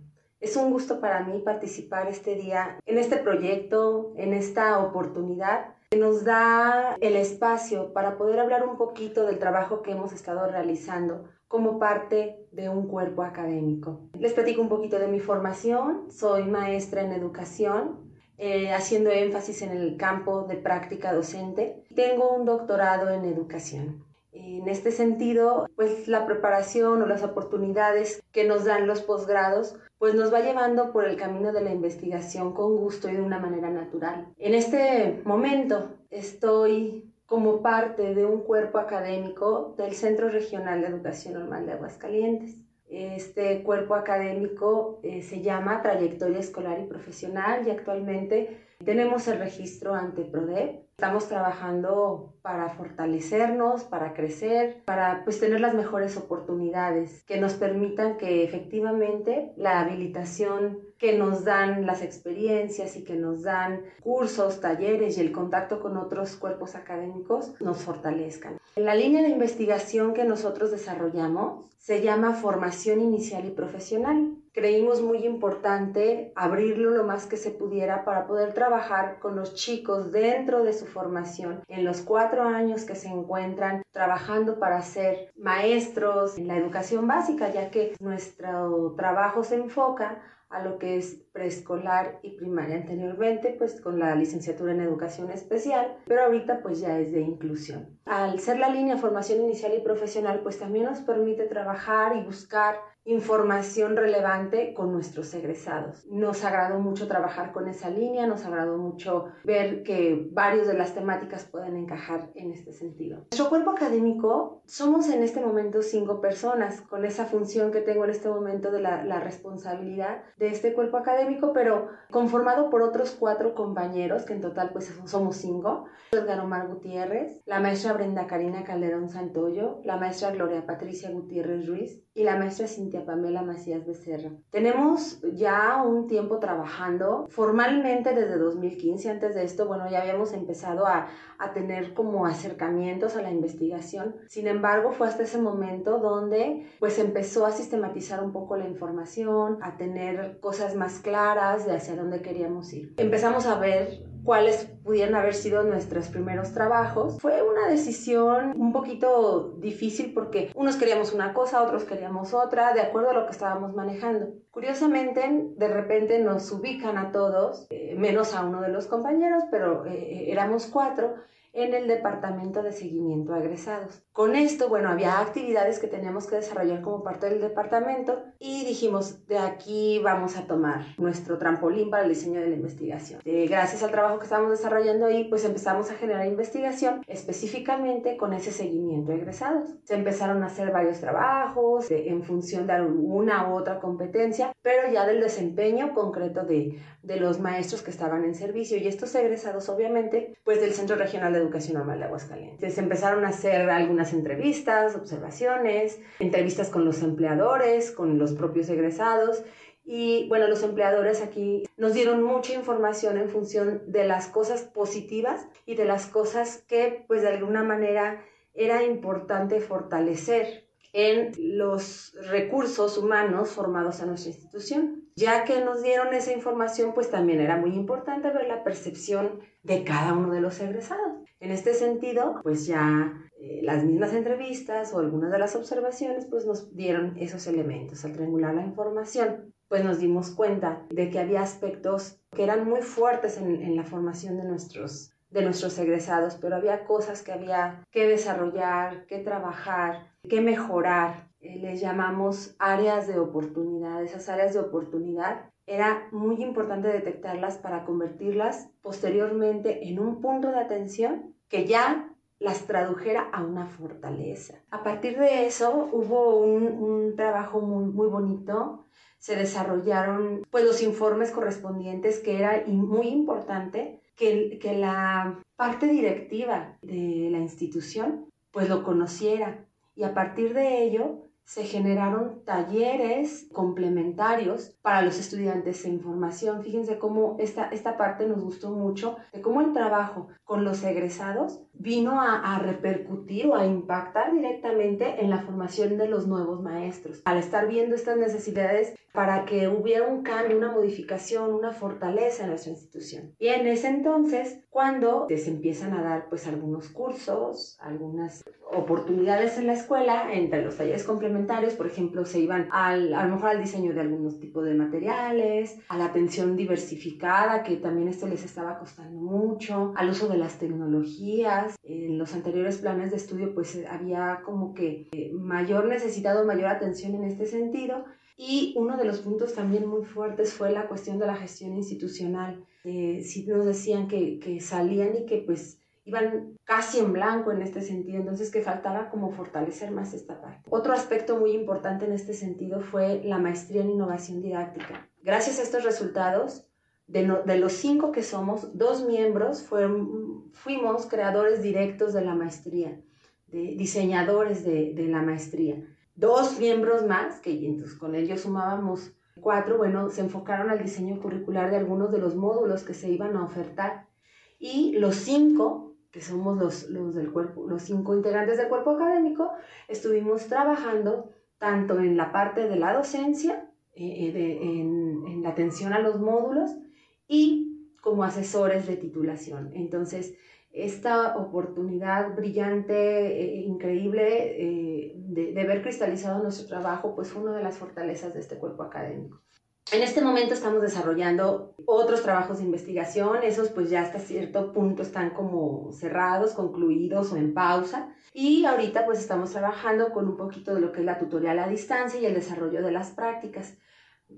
es un gusto para mí participar este día en este proyecto, en esta oportunidad que nos da el espacio para poder hablar un poquito del trabajo que hemos estado realizando como parte de un cuerpo académico. Les platico un poquito de mi formación. Soy maestra en educación, eh, haciendo énfasis en el campo de práctica docente. Tengo un doctorado en educación. En este sentido, pues la preparación o las oportunidades que nos dan los posgrados pues nos va llevando por el camino de la investigación con gusto y de una manera natural. En este momento estoy como parte de un cuerpo académico del Centro Regional de Educación Normal de Aguascalientes. Este cuerpo académico eh, se llama Trayectoria Escolar y Profesional y actualmente tenemos el registro ante PRODEP. Estamos trabajando para fortalecernos, para crecer, para pues tener las mejores oportunidades que nos permitan que efectivamente la habilitación que nos dan las experiencias y que nos dan cursos, talleres y el contacto con otros cuerpos académicos nos fortalezcan. La línea de investigación que nosotros desarrollamos se llama formación inicial y profesional creímos muy importante abrirlo lo más que se pudiera para poder trabajar con los chicos dentro de su formación en los cuatro años que se encuentran trabajando para ser maestros en la educación básica, ya que nuestro trabajo se enfoca a lo que es preescolar y primaria anteriormente, pues con la licenciatura en educación especial, pero ahorita pues ya es de inclusión. Al ser la línea formación inicial y profesional, pues también nos permite trabajar y buscar información relevante con nuestros egresados. Nos agradó mucho trabajar con esa línea, nos agradó mucho ver que varios de las temáticas pueden encajar en este sentido. Nuestro cuerpo académico somos en este momento cinco personas con esa función que tengo en este momento de la, la responsabilidad de este cuerpo académico, pero conformado por otros cuatro compañeros, que en total pues somos cinco. Edgar Omar Gutiérrez, la maestra Brenda Karina Calderón Santoyo, la maestra Gloria Patricia Gutiérrez Ruiz y la maestra Cintia Pamela Macías Becerra. Tenemos ya un tiempo trabajando formalmente desde 2015. Antes de esto, bueno, ya habíamos empezado a, a tener como acercamientos a la investigación. Sin embargo, fue hasta ese momento donde pues empezó a sistematizar un poco la información, a tener cosas más claras de hacia dónde queríamos ir. Empezamos a ver cuáles pudieran haber sido nuestros primeros trabajos. Fue una decisión un poquito difícil porque unos queríamos una cosa, otros queríamos otra, de acuerdo a lo que estábamos manejando. Curiosamente, de repente nos ubican a todos, eh, menos a uno de los compañeros, pero eh, éramos cuatro, en el departamento de seguimiento a egresados. Con esto, bueno, había actividades que teníamos que desarrollar como parte del departamento y dijimos, de aquí vamos a tomar nuestro trampolín para el diseño de la investigación. Eh, gracias al trabajo que estábamos desarrollando ahí, pues empezamos a generar investigación específicamente con ese seguimiento a egresados. Se empezaron a hacer varios trabajos en función de una u otra competencia, pero ya del desempeño concreto de, de los maestros que estaban en servicio y estos egresados, obviamente, pues del Centro Regional de Educación Normal de Aguascalientes. Se empezaron a hacer algunas entrevistas, observaciones, entrevistas con los empleadores, con los propios egresados. Y bueno, los empleadores aquí nos dieron mucha información en función de las cosas positivas y de las cosas que pues de alguna manera era importante fortalecer en los recursos humanos formados a nuestra institución. Ya que nos dieron esa información, pues también era muy importante ver la percepción de cada uno de los egresados. En este sentido, pues ya eh, las mismas entrevistas o algunas de las observaciones, pues nos dieron esos elementos. Al triangular la información, pues nos dimos cuenta de que había aspectos que eran muy fuertes en, en la formación de nuestros de nuestros egresados, pero había cosas que había que desarrollar, que trabajar, que mejorar. Eh, les llamamos áreas de oportunidad. Esas áreas de oportunidad era muy importante detectarlas para convertirlas posteriormente en un punto de atención que ya las tradujera a una fortaleza. A partir de eso hubo un, trabajo muy, muy bonito, se desarrollaron pues los informes correspondientes que era muy importante que, que la parte directiva de la institución pues lo conociera y a partir de ello se generaron talleres complementarios para los estudiantes en formación. Fíjense cómo esta, esta parte nos gustó mucho, de cómo el trabajo con los egresados vino a, a, repercutir o a impactar directamente en la formación de los nuevos maestros. Al estar viendo estas necesidades para que hubiera un cambio, una modificación, una fortaleza en nuestra institución. Y en ese entonces, cuando se empiezan a dar pues algunos cursos, algunas oportunidades en la escuela, entre los talleres complementarios, por ejemplo, se iban al, a lo mejor al diseño de algunos tipos de materiales, a la atención diversificada, que también esto les estaba costando mucho, al uso de las tecnologías. En los anteriores planes de estudio pues había como que eh, mayor necesidad mayor atención en este sentido y uno de los puntos también muy fuertes fue la cuestión de la gestión institucional. Eh, sí nos decían que, que salían y que pues iban casi en blanco en este sentido, entonces que faltaba como fortalecer más esta parte. Otro aspecto muy importante en este sentido fue la maestría en innovación didáctica. Gracias a estos resultados, de, de los cinco que somos, dos miembros fueron, fuimos creadores directos de la maestría, de, diseñadores de, de la maestría dos miembros más, que entonces con ellos sumábamos cuatro, bueno, se enfocaron al diseño curricular de algunos de los módulos que se iban a ofertar. Y los cinco, que somos los, los del cuerpo, los cinco integrantes del cuerpo académico, estuvimos trabajando tanto en la parte de la docencia, eh, eh, en, en la atención a los módulos y como asesores de titulación. Entonces, esta oportunidad brillante, eh, increíble eh, de, de, ver cristalizado nuestro trabajo, pues fue una de las fortalezas de este cuerpo académico. En este momento estamos desarrollando otros trabajos de investigación, esos pues ya hasta cierto punto están como cerrados, concluidos o en pausa. Y ahorita pues estamos trabajando con un poquito de lo que es la tutorial a distancia y el desarrollo de las prácticas.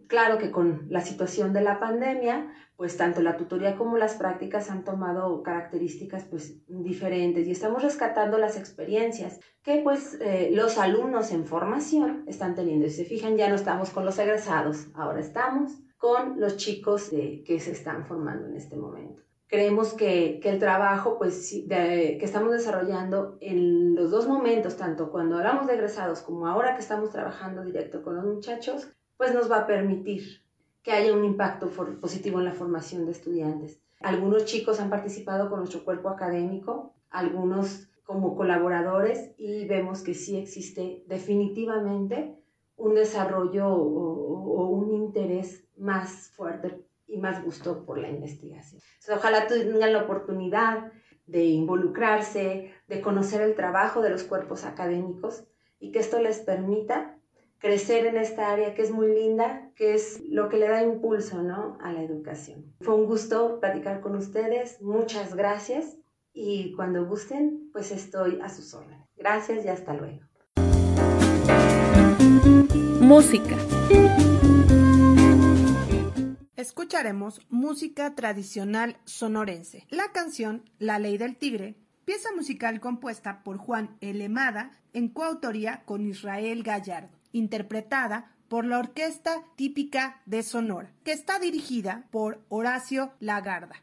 Claro que con la situación de la pandemia, pues tanto la tutoría como las prácticas han tomado características pues diferentes y estamos rescatando las experiencias que pues eh, los alumnos en formación están teniendo. Y se fijan, ya no estamos con los egresados, ahora estamos con los chicos que se están formando en este momento. Creemos que, que el trabajo pues, que estamos desarrollando en los dos momentos, tanto cuando hablamos de egresados como ahora que estamos trabajando directo con los muchachos, pues nos va a permitir que haya un impacto positivo en la formación de estudiantes. Algunos chicos han participado con nuestro cuerpo académico, algunos como colaboradores y vemos que sí existe definitivamente un desarrollo o, un interés más fuerte y más gusto por la investigación. ojalá tengan la oportunidad de involucrarse, de conocer el trabajo de los cuerpos académicos y que esto les permita crecer en esta área que es muy linda, que es lo que le da impulso ¿no? a la educación. Fue un gusto platicar con ustedes, muchas gracias y cuando gusten, pues estoy a sus órdenes. Gracias y hasta luego. Música. Escucharemos música tradicional sonorense. La canción La Ley del Tigre pieza musical compuesta por Juan Elemada en coautoría con Israel Gallardo interpretada por la Orquesta Típica de Sonora, que está dirigida por Horacio Lagarda.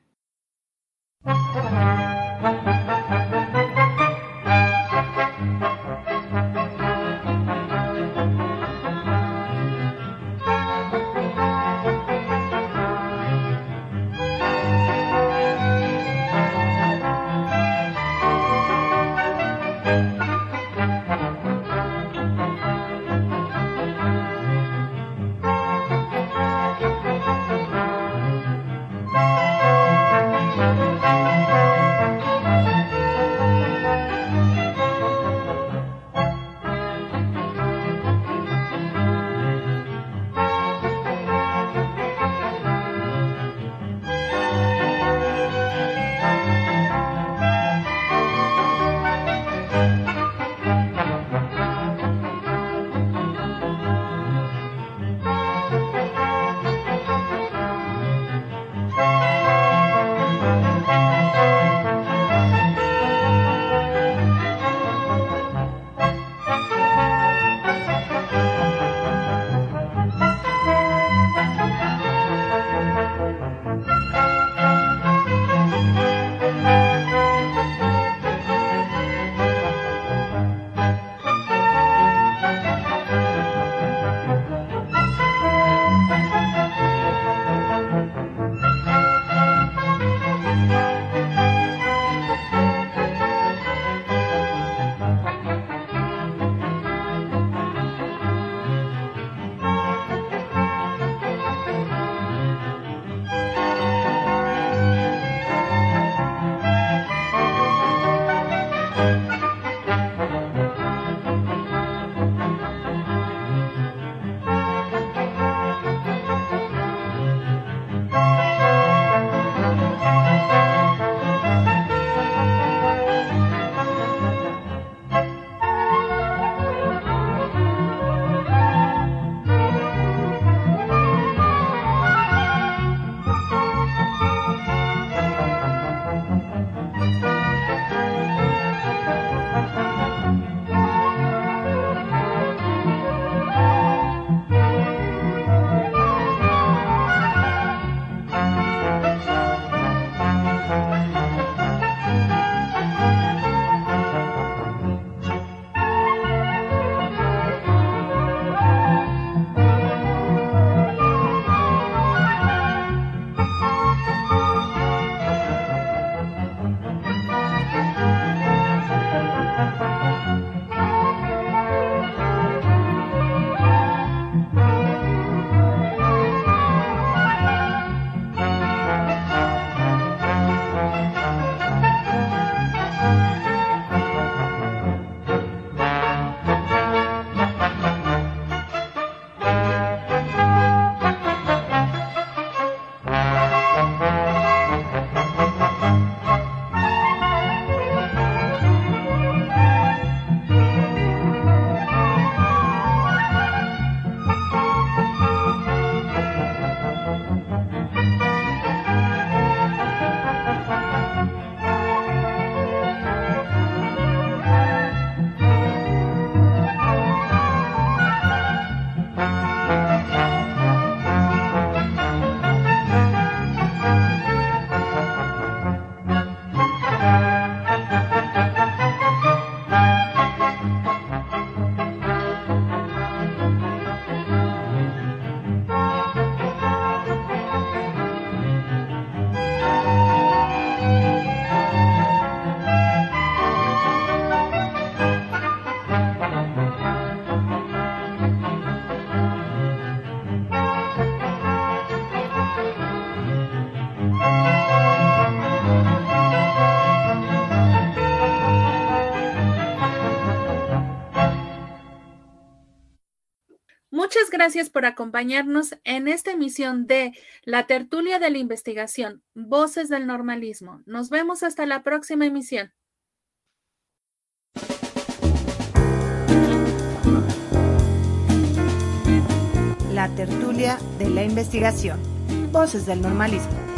Gracias por acompañarnos en esta emisión de La Tertulia de la Investigación, Voces del Normalismo. Nos vemos hasta la próxima emisión. La Tertulia de la Investigación, Voces del Normalismo.